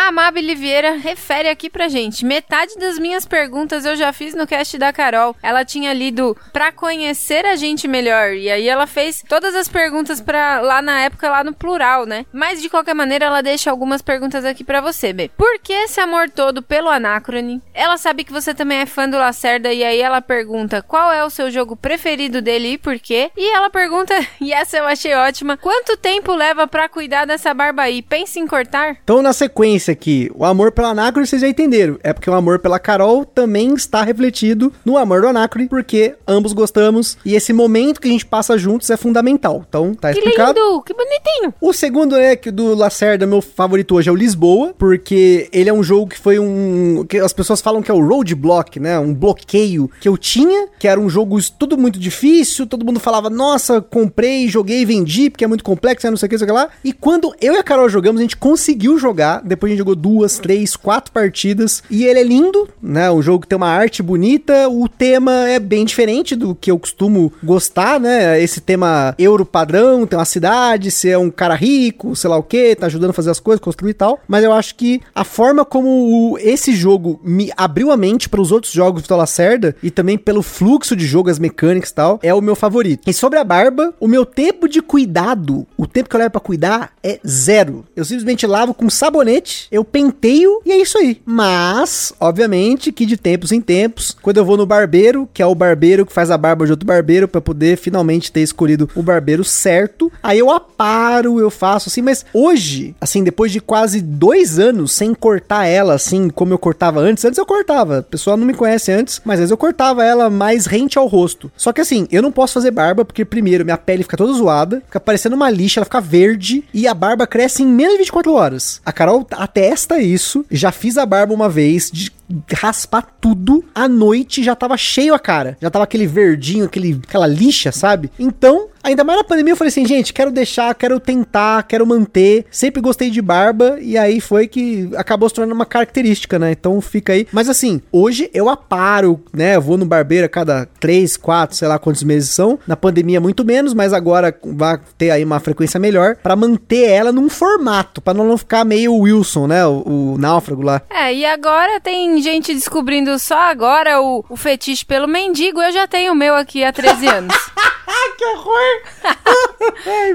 A Amabile Vieira refere aqui pra gente. Metade das minhas perguntas eu já fiz no cast da Carol. Ela tinha lido pra conhecer a gente melhor. E aí ela fez todas as perguntas para lá na época, lá no plural, né? Mas de qualquer maneira, ela deixa algumas perguntas aqui para você, B. Por que esse amor todo pelo Anacrone? Ela sabe que você também é fã do Lacerda. E aí ela pergunta qual é o seu jogo preferido dele e por quê? E ela pergunta, e essa eu achei ótima: quanto tempo leva para cuidar dessa barba aí? Pensa em cortar? Então, na sequência acontece aqui? O amor pela Anacrone vocês já entenderam. É porque o amor pela Carol também está refletido no amor do Anacrone, porque ambos gostamos e esse momento que a gente passa juntos é fundamental. Então, tá Que explicado. lindo, que bonitinho. O segundo, né, que do Lacerda, meu favorito hoje é o Lisboa, porque ele é um jogo que foi um. que as pessoas falam que é o roadblock, né? Um bloqueio que eu tinha, que era um jogo tudo muito difícil, todo mundo falava, nossa, comprei, joguei, vendi, porque é muito complexo, né, não sei o que, não sei o que lá. E quando eu e a Carol jogamos, a gente conseguiu jogar, depois jogou duas, três, quatro partidas, e ele é lindo, né? Um jogo que tem uma arte bonita, o tema é bem diferente do que eu costumo gostar, né? Esse tema euro padrão, tem uma cidade, você é um cara rico, sei lá o que, tá ajudando a fazer as coisas, construir e tal. Mas eu acho que a forma como o- esse jogo me abriu a mente para os outros jogos do Lacerda e também pelo fluxo de jogo, as mecânicas e tal, é o meu favorito. E sobre a barba, o meu tempo de cuidado, o tempo que eu levo pra cuidar é zero. Eu simplesmente lavo com sabonete, eu penteio e é isso aí. Mas, obviamente, que de tempos em tempos, quando eu vou no barbeiro, que é o barbeiro que faz a barba de outro barbeiro, pra poder finalmente ter escolhido o barbeiro certo, aí eu aparo, eu faço assim, mas hoje, assim, depois de quase dois anos sem cortar ela, assim, como eu cortava antes, antes eu cortava, o pessoal não me conhece antes, mas às vezes eu cortava ela mais rente ao rosto. Só que assim, eu não posso fazer barba, porque primeiro, minha pele fica toda zoada, fica parecendo uma lixa, ela fica verde, e a barba cresce em menos de 24 horas. A Carol atesta isso, já fiz a barba uma vez, de raspar tudo, à noite já tava cheio a cara. Já tava aquele verdinho, aquele, aquela lixa, sabe? Então, ainda mais na pandemia, eu falei assim, gente, quero deixar, quero tentar, quero manter. Sempre gostei de barba, e aí foi que acabou se tornando uma característica, né? Então fica aí. Mas assim, hoje eu aparo, né? Eu vou no barbeiro a cada 3, 4, sei lá quantos meses são. Na pandemia, muito menos, mas agora vai ter aí uma frequência melhor pra manter ela num formato, pra não ficar meio Wilson, né? O, o náufrago lá. É, e agora tem gente descobrindo só agora o, o fetiche pelo mendigo. Eu já tenho o meu aqui há 13 anos. que horror!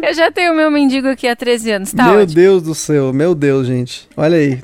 Eu já tenho o meu mendigo aqui há 13 anos, tá meu ótimo. Deus do céu, meu Deus, gente. Olha aí.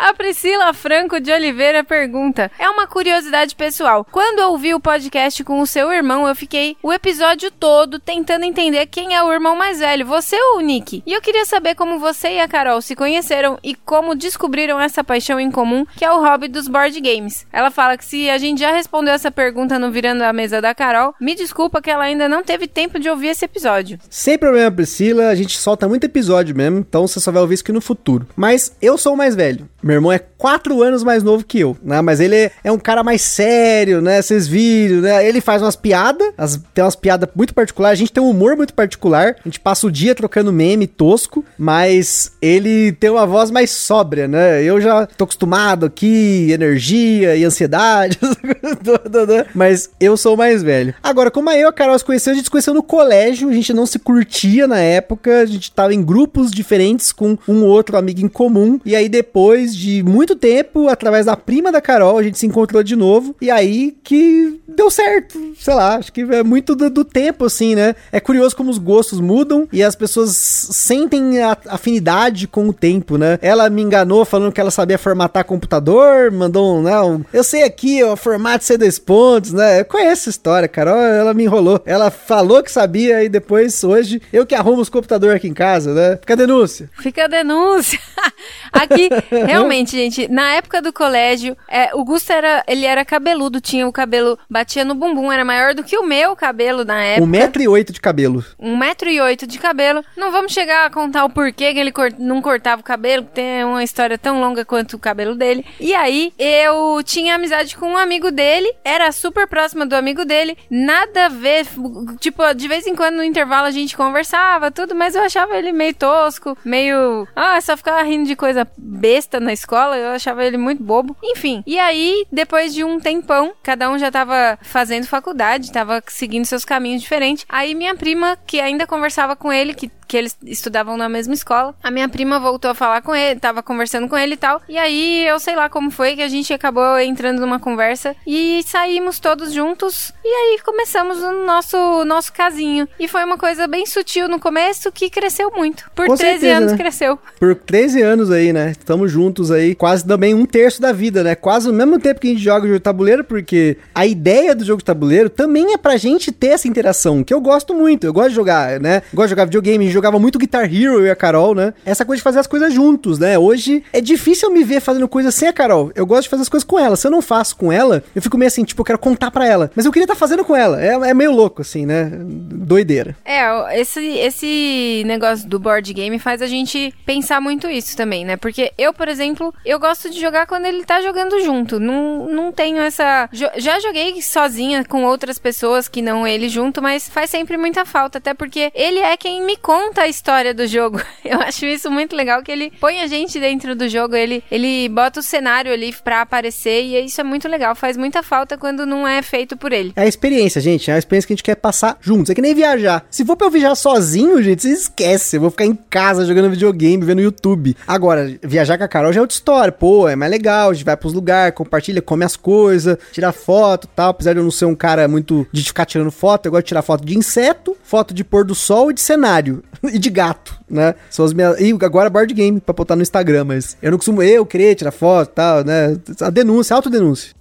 A Priscila Franco de Oliveira pergunta: É uma curiosidade pessoal. Quando eu ouvi o podcast com o seu irmão, eu fiquei o episódio todo tentando entender quem é o irmão mais velho, você ou o Nick? E eu queria saber como você e a Carol se conheceram e como descobriram essa paixão em comum, que é o hobby dos board games. Ela fala que se a gente já respondeu essa pergunta no Virando a Mesa da Carol, me desculpa que ela ainda não teve tempo de ouvir esse episódio. Sem problema, Priscila, a gente solta muito episódio mesmo, então você só vai ouvir isso aqui no futuro. Mas eu sou o mais velho. Meu irmão é quatro anos mais novo que eu, né? Mas ele é, um cara mais sério, né? Vocês viram, né? Ele faz umas piadas, as- tem umas piadas muito particulares. A gente tem um humor muito particular. A gente passa o dia trocando meme tosco, mas ele tem uma voz mais sóbria, né? Eu já tô acostumado aqui, energia e ansiedade, né? mas eu sou mais velho. Agora, como eu e a Carol se conheceu, a gente se conheceu no colégio, a gente não se curtia na época, a gente tava em grupos diferentes com um outro amigo em comum, e aí depois de muito tempo, através da prima da Carol, a gente se encontrou de novo, e aí que deu certo, sei lá, acho que é muito do, do tempo, assim, né? É curioso como os gostos mudam e as pessoas sentem a afinidade com o tempo, né? Ela me enganou falando que ela sabia formatar computador, mandou um, né, um- eu sei aqui, ó, formato C2 pontos, né? Eu conheço essa história, Carol, ela me enrolou. Ela falou que sabia e depois, hoje, eu que arrumo os computadores aqui em casa, né? Fica a denúncia. Fica a denúncia. Aqui, realmente, gente, na época do colégio, é, o Gusto era, ele era cabeludo, tinha o cabelo, batia no bumbum, era maior do que o meu cabelo na época. Um metro e oito de cabelo. Um metro e oito de cabelo. Não vamos chegar a contar o porquê que ele cor- não cortava o cabelo, que tem uma história tão longa quanto o cabelo dele. E aí, eu tinha amizade com um amigo dele, era super próxima do amigo dele, nada a ver, tipo, de vez em quando no intervalo a gente conversava, tudo, mas eu achava ele meio tosco, meio, ah, só ficava rindo de coisa besta na escola, eu achava ele muito bobo. Enfim, e aí, depois de um tempão, cada um já tava fazendo faculdade, tava seguindo seus caminhos diferentes. Aí minha prima, que ainda conversava com ele, que que eles estudavam na mesma escola. A minha prima voltou a falar com ele, tava conversando com ele e tal. E aí eu sei lá como foi que a gente acabou entrando numa conversa e saímos todos juntos. E aí começamos o nosso nosso casinho. E foi uma coisa bem sutil no começo que cresceu muito. Por Com 13 certeza, anos né? cresceu. Por 13 anos aí, né? Estamos juntos aí, quase também um terço da vida, né? Quase o mesmo tempo que a gente joga jogo de tabuleiro, porque a ideia do jogo de tabuleiro também é pra gente ter essa interação, que eu gosto muito. Eu gosto de jogar, né? Gosto de jogar videogame, jogava muito Guitar Hero, eu e a Carol, né? Essa coisa de fazer as coisas juntos, né? Hoje é difícil eu me ver fazendo coisas sem a Carol. Eu gosto de fazer as coisas com ela. Se eu não faço com ela, eu fico meio assim, tipo, eu quero contar pra ela. Mas eu queria estar tá fazendo com ela. É, é meio louco, assim, né? Doideira. É, esse, esse negócio do board game faz a gente pensar muito isso também, né? Porque eu, por exemplo, eu gosto de jogar quando ele tá jogando junto. Não, não tenho essa. Já joguei sozinha com outras pessoas que não ele junto, mas faz sempre muita falta, até porque ele é quem me conta a história do jogo. Eu acho isso muito legal que ele põe a gente dentro do jogo, ele, ele bota o cenário ali pra aparecer e isso é muito legal, faz muita falta quando não é feito por ele. É a experiência, gente, é a experiência que a gente quer passar juntos. É que nem viajar. Se for pra eu viajar sozinho, gente, você esquece. Eu vou ficar em casa jogando videogame, vendo YouTube. Agora, viajar com a Carol já é outra história. Pô, é mais legal, a gente vai pros lugares, compartilha, come as coisas, tira foto e tal. Apesar de eu não ser um cara muito de ficar tirando foto, eu gosto de tirar foto de inseto, foto de pôr do sol e de cenário. e de gato, né? São as minhas. E agora board game pra botar no Instagram, mas eu não costumo eu querer tirar foto e tal, né? A denúncia, a autodenúncia.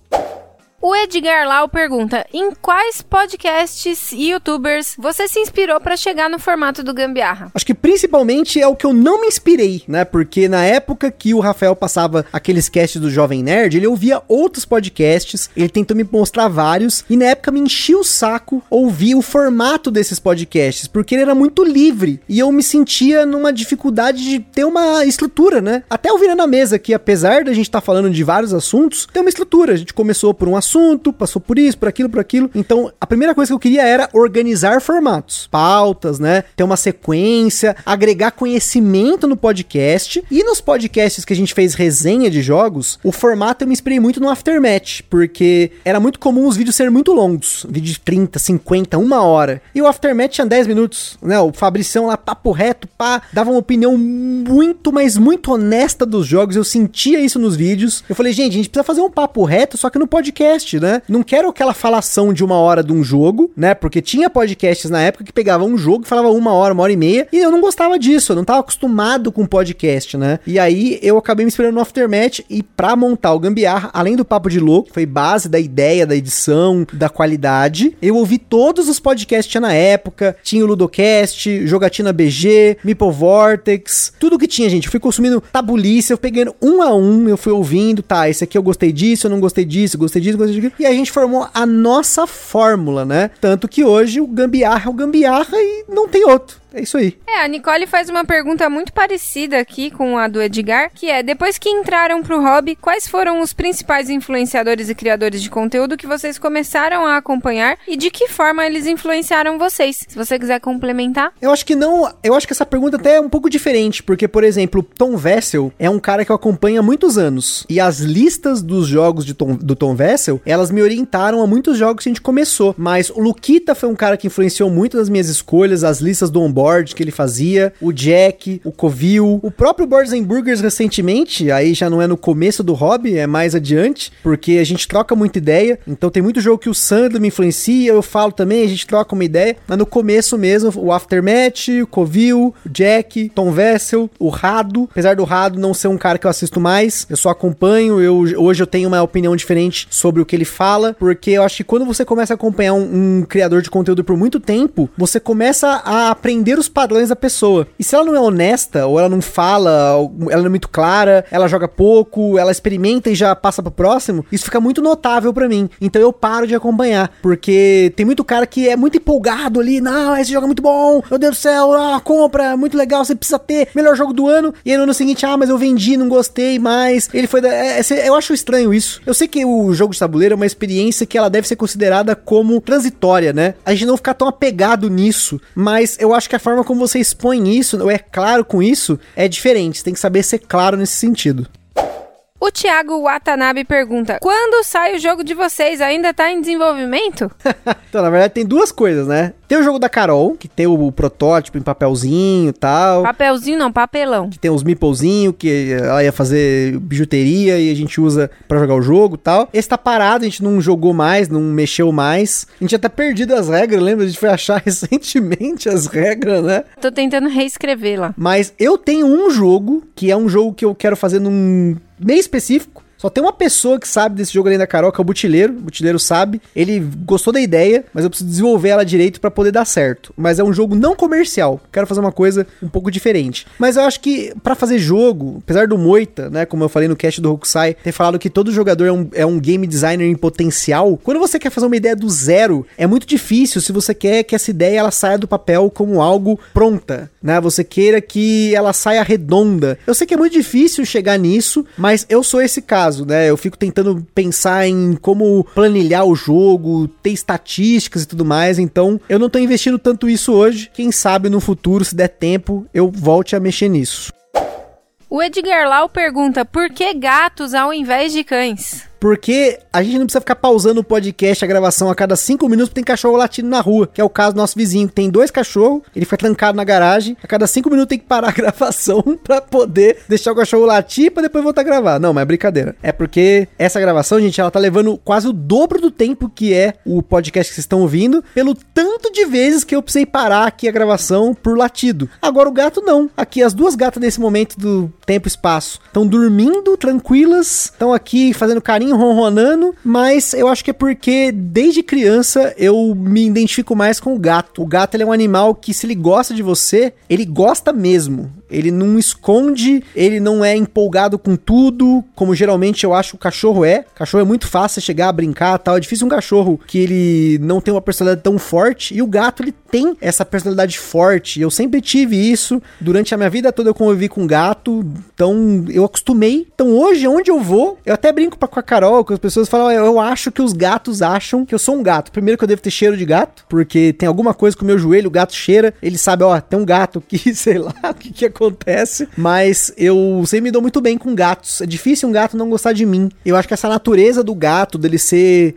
O Edgar Lau pergunta: em quais podcasts e youtubers você se inspirou para chegar no formato do Gambiarra? Acho que principalmente é o que eu não me inspirei, né? Porque na época que o Rafael passava aqueles casts do Jovem Nerd, ele ouvia outros podcasts, ele tentou me mostrar vários, e na época me enchia o saco ouvir o formato desses podcasts, porque ele era muito livre e eu me sentia numa dificuldade de ter uma estrutura, né? Até o Virando a Mesa, que apesar da gente estar tá falando de vários assuntos, tem uma estrutura. A gente começou por um assunto assunto, passou por isso, por aquilo, por aquilo. Então, a primeira coisa que eu queria era organizar formatos, pautas, né? Ter uma sequência, agregar conhecimento no podcast. E nos podcasts que a gente fez resenha de jogos, o formato eu me inspirei muito no Aftermatch, porque era muito comum os vídeos serem muito longos, vídeo de 30, 50, uma hora. E o Aftermatch tinha 10 minutos, né? O Fabricião lá, papo reto, pá, dava uma opinião muito, mas muito honesta dos jogos. Eu sentia isso nos vídeos. Eu falei, gente, a gente precisa fazer um papo reto, só que no podcast podcast, né? Não quero aquela falação de uma hora de um jogo, né? Porque tinha podcasts na época que pegavam um jogo e falava uma hora, uma hora e meia, e eu não gostava disso, eu não tava acostumado com podcast, né? E aí eu acabei me inspirando no Aftermath e pra montar o Gambiarra, além do Papo de Louco, foi base da ideia, da edição, da qualidade, eu ouvi todos os podcasts na época, tinha o Ludocast, Jogatina BG, Meeple Vortex, tudo que tinha, gente. Eu fui consumindo tabulice, eu peguei um a um, eu fui ouvindo, tá, esse aqui eu gostei disso, eu não gostei disso, gostei disso, e a gente formou a nossa fórmula, né? Tanto que hoje o gambiarra é o gambiarra e não tem outro. É isso aí. É, a Nicole faz uma pergunta muito parecida aqui com a do Edgar, que é: depois que entraram pro hobby, quais foram os principais influenciadores e criadores de conteúdo que vocês começaram a acompanhar e de que forma eles influenciaram vocês? Se você quiser complementar. Eu acho que não. Eu acho que essa pergunta até é um pouco diferente, porque, por exemplo, Tom Vessel é um cara que eu acompanho há muitos anos. E as listas dos jogos de Tom, do Tom Vessel, elas me orientaram a muitos jogos que a gente começou. Mas o Luquita foi um cara que influenciou muito das minhas escolhas, as listas do board que ele fazia, o Jack, o Covil, o próprio Boards and Burgers recentemente, aí já não é no começo do hobby, é mais adiante, porque a gente troca muita ideia, então tem muito jogo que o Sandro me influencia, eu falo também, a gente troca uma ideia, mas no começo mesmo, o Aftermath, o Covil, o Jack, Tom Vessel, o Rado, apesar do Rado não ser um cara que eu assisto mais, eu só acompanho, eu, hoje eu tenho uma opinião diferente sobre o que ele fala, porque eu acho que quando você começa a acompanhar um, um criador de conteúdo por muito tempo, você começa a aprender os padrões da pessoa. E se ela não é honesta, ou ela não fala, ela não é muito clara, ela joga pouco, ela experimenta e já passa pro próximo, isso fica muito notável para mim. Então eu paro de acompanhar, porque tem muito cara que é muito empolgado ali, não, esse jogo é muito bom, meu Deus do céu, ah, compra, muito legal, você precisa ter, melhor jogo do ano. E aí no ano seguinte, ah, mas eu vendi, não gostei mais. Ele foi da... é, é, eu acho estranho isso. Eu sei que o jogo de tabuleiro é uma experiência que ela deve ser considerada como transitória, né? A gente não ficar tão apegado nisso, mas eu acho que a forma como você expõe isso, ou é claro com isso, é diferente. Você tem que saber ser claro nesse sentido. O Thiago Watanabe pergunta: Quando sai o jogo de vocês? Ainda tá em desenvolvimento? então, na verdade, tem duas coisas, né? Tem o jogo da Carol, que tem o protótipo em papelzinho e tal. Papelzinho não, papelão. Que tem os meeplezinho, que ela ia fazer bijuteria e a gente usa para jogar o jogo e tal. Esse tá parado, a gente não jogou mais, não mexeu mais. A gente já tá perdido as regras, lembra? A gente foi achar recentemente as regras, né? Tô tentando reescrever lá. Mas eu tenho um jogo, que é um jogo que eu quero fazer num bem específico, Só tem uma pessoa que sabe desse jogo além da Carol, que é o Butileiro. O Butileiro sabe. Ele gostou da ideia, mas eu preciso desenvolver ela direito para poder dar certo. Mas é um jogo não comercial. Quero fazer uma coisa um pouco diferente. Mas eu acho que para fazer jogo, apesar do Moita, né, como eu falei no cast do Hokusai, ter falado que todo jogador é um, é um game designer em potencial, quando você quer fazer uma ideia do zero, é muito difícil se você quer que essa ideia ela saia do papel como algo pronta, né? Você queira que ela saia redonda. Eu sei que é muito difícil chegar nisso, mas eu sou esse né? Eu fico tentando pensar em como planilhar o jogo, ter estatísticas e tudo mais, então eu não tô investindo tanto isso hoje. Quem sabe no futuro, se der tempo, eu volte a mexer nisso. O Edgar Lau pergunta: por que gatos ao invés de cães? Porque a gente não precisa ficar pausando o podcast, a gravação a cada cinco minutos, porque tem cachorro latindo na rua, que é o caso do nosso vizinho, tem dois cachorros, ele foi trancado na garagem, a cada cinco minutos tem que parar a gravação pra poder deixar o cachorro latir pra depois voltar a gravar. Não, mas é brincadeira. É porque essa gravação, gente, ela tá levando quase o dobro do tempo que é o podcast que vocês estão ouvindo, pelo tanto de vezes que eu precisei parar aqui a gravação por latido. Agora o gato não. Aqui as duas gatas nesse momento do tempo e espaço estão dormindo tranquilas, estão aqui fazendo carinho ronronando, mas eu acho que é porque desde criança eu me identifico mais com o gato. O gato é um animal que se ele gosta de você, ele gosta mesmo. Ele não esconde, ele não é empolgado com tudo, como geralmente eu acho que o cachorro é. O cachorro é muito fácil chegar a brincar, tal. É difícil um cachorro que ele não tem uma personalidade tão forte e o gato ele tem essa personalidade forte. Eu sempre tive isso durante a minha vida toda eu convivi com gato, então eu acostumei. Então hoje onde eu vou, eu até brinco com a Carol, que as pessoas falam, eu acho que os gatos acham que eu sou um gato. Primeiro que eu devo ter cheiro de gato, porque tem alguma coisa com o meu joelho, o gato cheira, ele sabe, ó, tem um gato que, sei lá, o que que acontece, mas eu sempre me dou muito bem com gatos. É difícil um gato não gostar de mim. Eu acho que essa natureza do gato, dele ser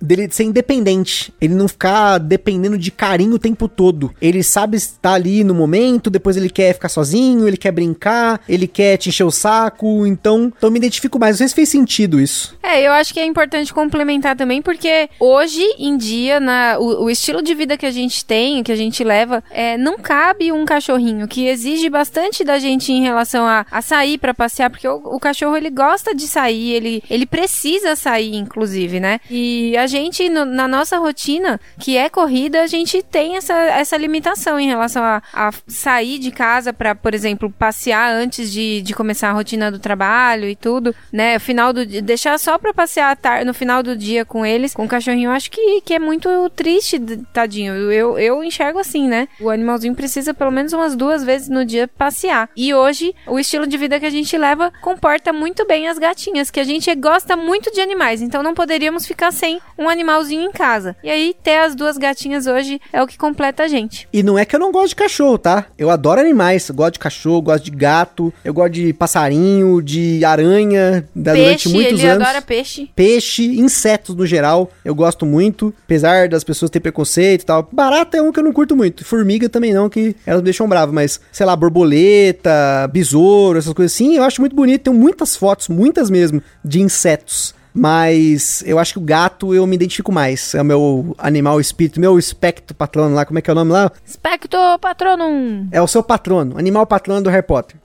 dele ser independente, ele não ficar dependendo de carinho o tempo todo. Ele sabe estar ali no momento, depois ele quer ficar sozinho, ele quer brincar, ele quer te encher o saco, então, então me identifico mais. Não sei se fez sentido isso. É, eu acho que é importante complementar também, porque hoje em dia, na, o, o estilo de vida que a gente tem, que a gente leva, é, não cabe um cachorrinho, que exige bastante da gente em relação a, a sair para passear, porque o, o, cachorro ele gosta de sair, ele, ele precisa sair, inclusive, né? E a gente, no, na nossa rotina, que é corrida, a gente tem essa, essa limitação em relação a, a sair de casa para, por exemplo, passear antes de, de começar a rotina do trabalho e tudo, né? Final do deixar só para passear no final do dia com eles, com o cachorrinho, acho que, que é muito triste, tadinho. Eu, eu enxergo assim, né? O animalzinho precisa pelo menos umas duas vezes no dia passear. E hoje, o estilo de vida que a gente leva comporta muito bem as gatinhas, que a gente gosta muito de animais, então não poderíamos ficar sem um animalzinho em casa. E aí, ter as duas gatinhas hoje é o que completa a gente. E não é que eu não gosto de cachorro, tá? Eu adoro animais. Eu gosto de cachorro, gosto de gato, eu gosto de passarinho, de aranha, peixe, durante muitos ele anos. adora peixe. Peixe, insetos no geral, eu gosto muito. Apesar das pessoas terem preconceito e tal. Barata é um que eu não curto muito. Formiga também não, que elas me deixam bravo. Mas, sei lá, borboleta, besouro, essas coisas assim, eu acho muito bonito. Tenho muitas fotos, muitas mesmo, de insetos. Mas eu acho que o gato eu me identifico mais. É o meu animal espírito, meu espectro patrono lá. Como é que é o nome lá? Espectro patronum. É o seu patrono, animal patrono do Harry Potter.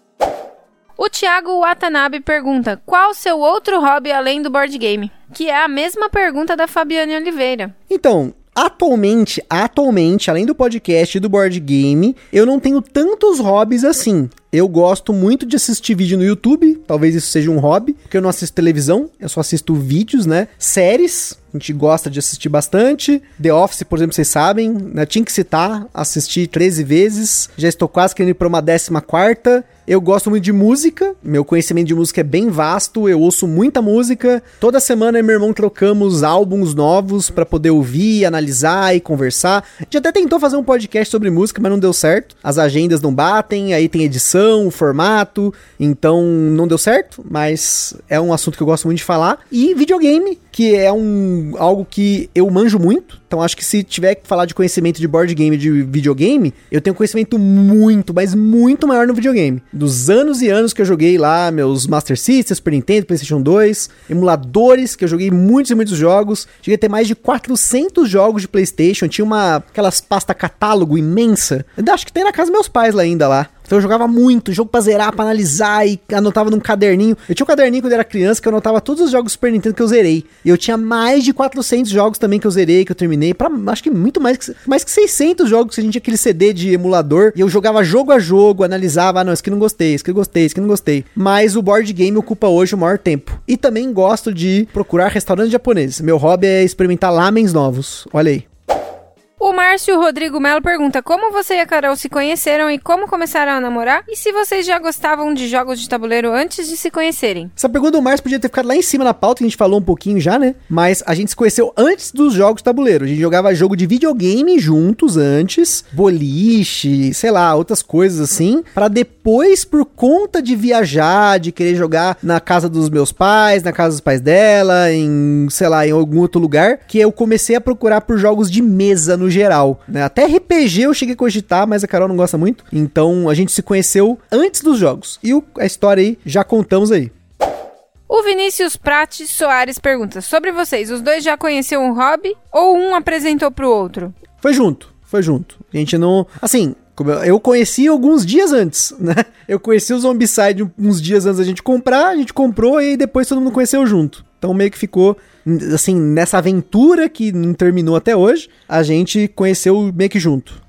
O Thiago Watanabe pergunta: qual o seu outro hobby além do board game? Que é a mesma pergunta da Fabiane Oliveira. Então, Atualmente, atualmente, além do podcast e do board game, eu não tenho tantos hobbies assim. Eu gosto muito de assistir vídeo no YouTube, talvez isso seja um hobby, porque eu não assisto televisão, eu só assisto vídeos, né? Séries, a gente gosta de assistir bastante. The Office, por exemplo, vocês sabem, né? Tinha que citar, assisti 13 vezes, já estou quase querendo ir para uma 14 quarta. Eu gosto muito de música, meu conhecimento de música é bem vasto, eu ouço muita música. Toda semana eu e meu irmão trocamos álbuns novos para poder ouvir, analisar e conversar. A gente até tentou fazer um podcast sobre música, mas não deu certo. As agendas não batem, aí tem edição, formato, então não deu certo, mas é um assunto que eu gosto muito de falar. E videogame, que é um algo que eu manjo muito. Então acho que se tiver que falar de conhecimento de board game, de videogame, eu tenho conhecimento muito, mas muito maior no videogame. Dos anos e anos que eu joguei lá, meus Master System, Super Nintendo, PlayStation 2, emuladores, que eu joguei muitos e muitos jogos. Cheguei a ter mais de 400 jogos de PlayStation, tinha uma aquelas pasta catálogo imensa. Acho que tem na casa dos meus pais lá ainda lá. Então eu jogava muito, jogo pra zerar, pra analisar e anotava num caderninho. Eu tinha um caderninho quando eu era criança que eu anotava todos os jogos do Super Nintendo que eu zerei. E eu tinha mais de 400 jogos também que eu zerei, que eu terminei. Pra, acho que muito mais que, mais que 600 jogos que a gente tinha aquele CD de emulador. E eu jogava jogo a jogo, analisava, ah, não, esse aqui não gostei, esse aqui eu gostei, esse aqui não gostei. Mas o board game ocupa hoje o maior tempo. E também gosto de procurar restaurantes japoneses. Meu hobby é experimentar lamens novos. Olha aí. O Márcio Rodrigo Melo pergunta como você e a Carol se conheceram e como começaram a namorar e se vocês já gostavam de jogos de tabuleiro antes de se conhecerem. Essa pergunta do Márcio podia ter ficado lá em cima na pauta, a gente falou um pouquinho já, né? Mas a gente se conheceu antes dos jogos de tabuleiro. A gente jogava jogo de videogame juntos antes, boliche, sei lá, outras coisas assim, para depois, por conta de viajar, de querer jogar na casa dos meus pais, na casa dos pais dela, em, sei lá, em algum outro lugar, que eu comecei a procurar por jogos de mesa no geral, né? Até RPG eu cheguei a cogitar, mas a Carol não gosta muito. Então a gente se conheceu antes dos jogos. E o, a história aí já contamos aí. O Vinícius Prates Soares pergunta sobre vocês. Os dois já conheceram um hobby ou um apresentou pro outro? Foi junto, foi junto. A gente não. Assim, eu conheci alguns dias antes, né? Eu conheci o Zombicide uns dias antes da gente comprar, a gente comprou e depois todo mundo conheceu junto. Então meio que ficou assim, nessa aventura que não terminou até hoje, a gente conheceu meio que junto.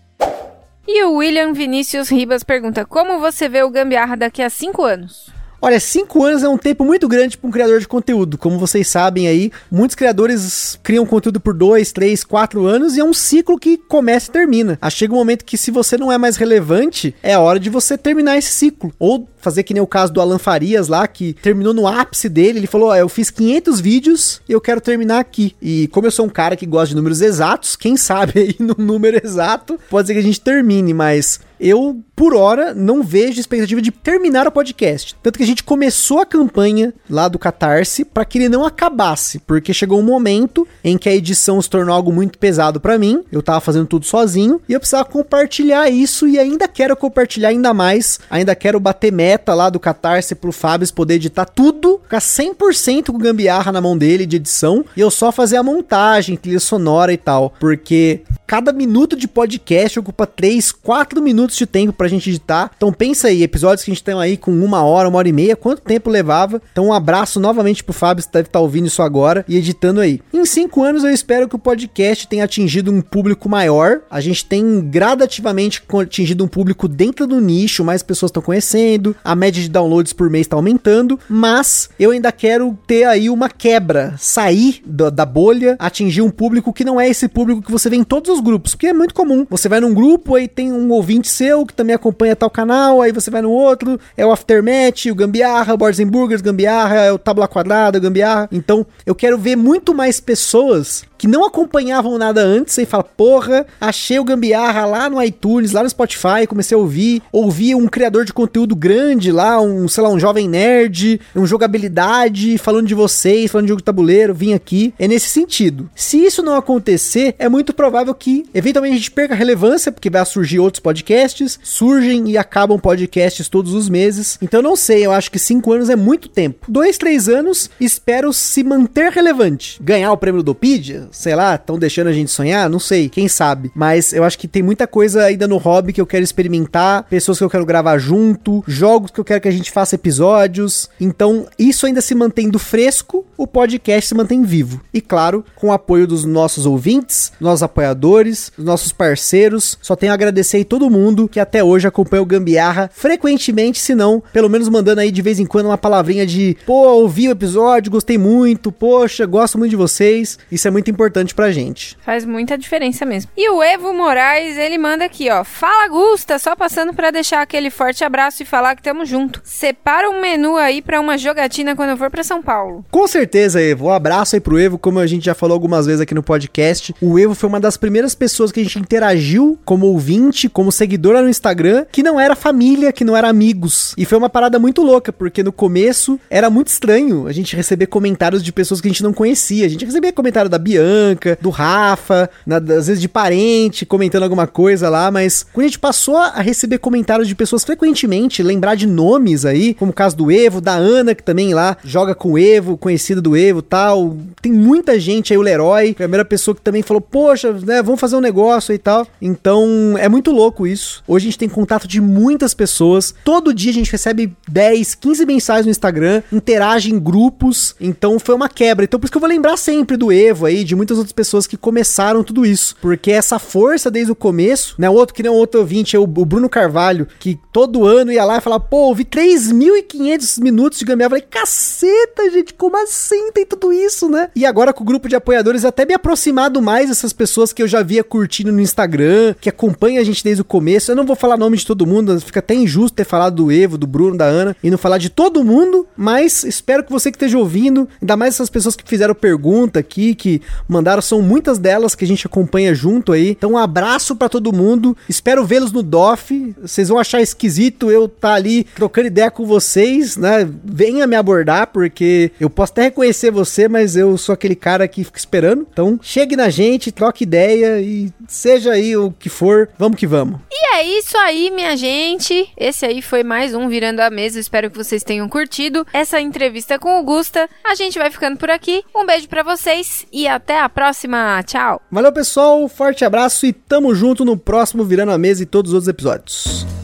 E o William Vinícius Ribas pergunta: Como você vê o Gambiarra daqui a 5 anos? Olha, cinco anos é um tempo muito grande para um criador de conteúdo. Como vocês sabem aí, muitos criadores criam conteúdo por dois, três, quatro anos e é um ciclo que começa e termina. Aí chega um momento que se você não é mais relevante, é hora de você terminar esse ciclo. Ou fazer que nem o caso do Alan Farias lá, que terminou no ápice dele. Ele falou: Ó, eu fiz 500 vídeos e eu quero terminar aqui. E como eu sou um cara que gosta de números exatos, quem sabe aí no número exato, pode ser que a gente termine, mas eu, por hora, não vejo expectativa de terminar o podcast. Tanto que a gente começou a campanha lá do Catarse para que ele não acabasse, porque chegou um momento em que a edição se tornou algo muito pesado para mim. Eu tava fazendo tudo sozinho e eu precisava compartilhar isso e ainda quero compartilhar ainda mais. Ainda quero bater meta lá do Catarse pro Fábio poder editar tudo, ficar 100% com gambiarra na mão dele de edição e eu só fazer a montagem, trilha sonora e tal, porque cada minuto de podcast ocupa 3, 4 minutos de tempo pra gente editar. Então pensa aí, episódios que a gente tem aí com uma hora, uma hora e meia, quanto tempo levava? Então um abraço novamente pro Fábio, que deve estar tá ouvindo isso agora e editando aí. Em 5 anos eu espero que o podcast tenha atingido um público maior. A gente tem gradativamente atingido um público dentro do nicho, mais pessoas estão conhecendo, a média de downloads por mês está aumentando, mas eu ainda quero ter aí uma quebra, sair da, da bolha, atingir um público que não é esse público que você vê em todos os grupos, porque é muito comum. Você vai num grupo, aí tem um ouvinte seu que também acompanha tal canal, aí você vai no outro, é o Aftermath, o Gambiarra, o Boards Burgers, Gambiarra, é o Tábula Quadrada, Gambiarra. Então, eu quero ver muito mais pessoas que não acompanhavam nada antes e fala, porra, achei o Gambiarra lá no iTunes, lá no Spotify, comecei a ouvir, ouvi um criador de conteúdo grande lá, um, sei lá, um jovem nerd, um jogabilidade, falando de vocês, falando de jogo de tabuleiro, vim aqui. É nesse sentido. Se isso não acontecer, é muito provável que eventualmente a gente perca relevância, porque vai surgir outros podcasts, surgem e acabam podcasts todos os meses. Então não sei, eu acho que cinco anos é muito tempo. Dois, três anos, espero se manter relevante. Ganhar o prêmio do Pedia, sei lá, estão deixando a gente sonhar, não sei, quem sabe. Mas eu acho que tem muita coisa ainda no hobby que eu quero experimentar, pessoas que eu quero gravar junto, jogos que eu quero que a gente faça episódios. Então, isso ainda se mantendo fresco, o podcast se mantém vivo. E claro, com o apoio dos nossos ouvintes, nossos apoiadores, dos nossos parceiros. Só tenho a agradecer aí todo mundo que até hoje acompanha o Gambiarra frequentemente, se não, pelo menos mandando aí de vez em quando uma palavrinha de, pô, ouvi o episódio, gostei muito, poxa, gosto muito de vocês. Isso é muito importante pra gente. Faz muita diferença mesmo. E o Evo Moraes, ele manda aqui, ó. Fala, Gusta, só passando para deixar aquele forte abraço e falar que tamo junto. Separa um menu aí para uma jogatina quando eu for para São Paulo. Com certeza, Evo. Um abraço aí pro Evo, como a gente já falou algumas vezes aqui no podcast. O Evo foi uma das primeiras pessoas que a gente interagiu como ouvinte, como seguidora no Instagram, que não era família, que não era amigos. E foi uma parada muito louca, porque no começo era muito estranho a gente receber comentários de pessoas que a gente não conhecia. A gente recebia comentário da Bianca, Bianca, do Rafa, na, às vezes de parente comentando alguma coisa lá, mas quando a gente passou a receber comentários de pessoas frequentemente, lembrar de nomes aí, como o caso do Evo, da Ana, que também lá joga com o Evo, conhecida do Evo tal. Tem muita gente aí, o Leroy, a primeira pessoa que também falou, poxa, né, vamos fazer um negócio e tal. Então, é muito louco isso. Hoje a gente tem contato de muitas pessoas. Todo dia a gente recebe 10, 15 mensagens no Instagram, interage em grupos. Então, foi uma quebra. Então, por isso que eu vou lembrar sempre do Evo aí, de muitas outras pessoas que começaram tudo isso. Porque essa força desde o começo, né? Outro que um outro ouvinte, o, o Bruno Carvalho, que todo ano ia lá e falava, pô, ouvi 3.500 minutos de gambiarra. Falei, caceta, gente, como assim tem tudo isso, né? E agora com o grupo de apoiadores, até me aproximado mais dessas pessoas que eu já via curtindo no Instagram, que acompanha a gente desde o começo. Eu não vou falar nome de todo mundo, fica até injusto ter falado do Evo, do Bruno, da Ana, e não falar de todo mundo, mas espero que você que esteja ouvindo, ainda mais essas pessoas que fizeram pergunta aqui, que mandaram, são muitas delas que a gente acompanha junto aí. Então, um abraço para todo mundo. Espero vê-los no DOF. Vocês vão achar esquisito eu estar tá ali trocando ideia com vocês, né? Venha me abordar, porque eu posso até reconhecer você, mas eu sou aquele cara que fica esperando. Então, chegue na gente, troque ideia e seja aí o que for, vamos que vamos. E é isso aí, minha gente. Esse aí foi mais um Virando a Mesa. Espero que vocês tenham curtido essa entrevista com o Gusta. A gente vai ficando por aqui. Um beijo para vocês e até a próxima. Tchau. Valeu, pessoal. Forte abraço e tamo junto no próximo Virando a Mesa e todos os outros episódios.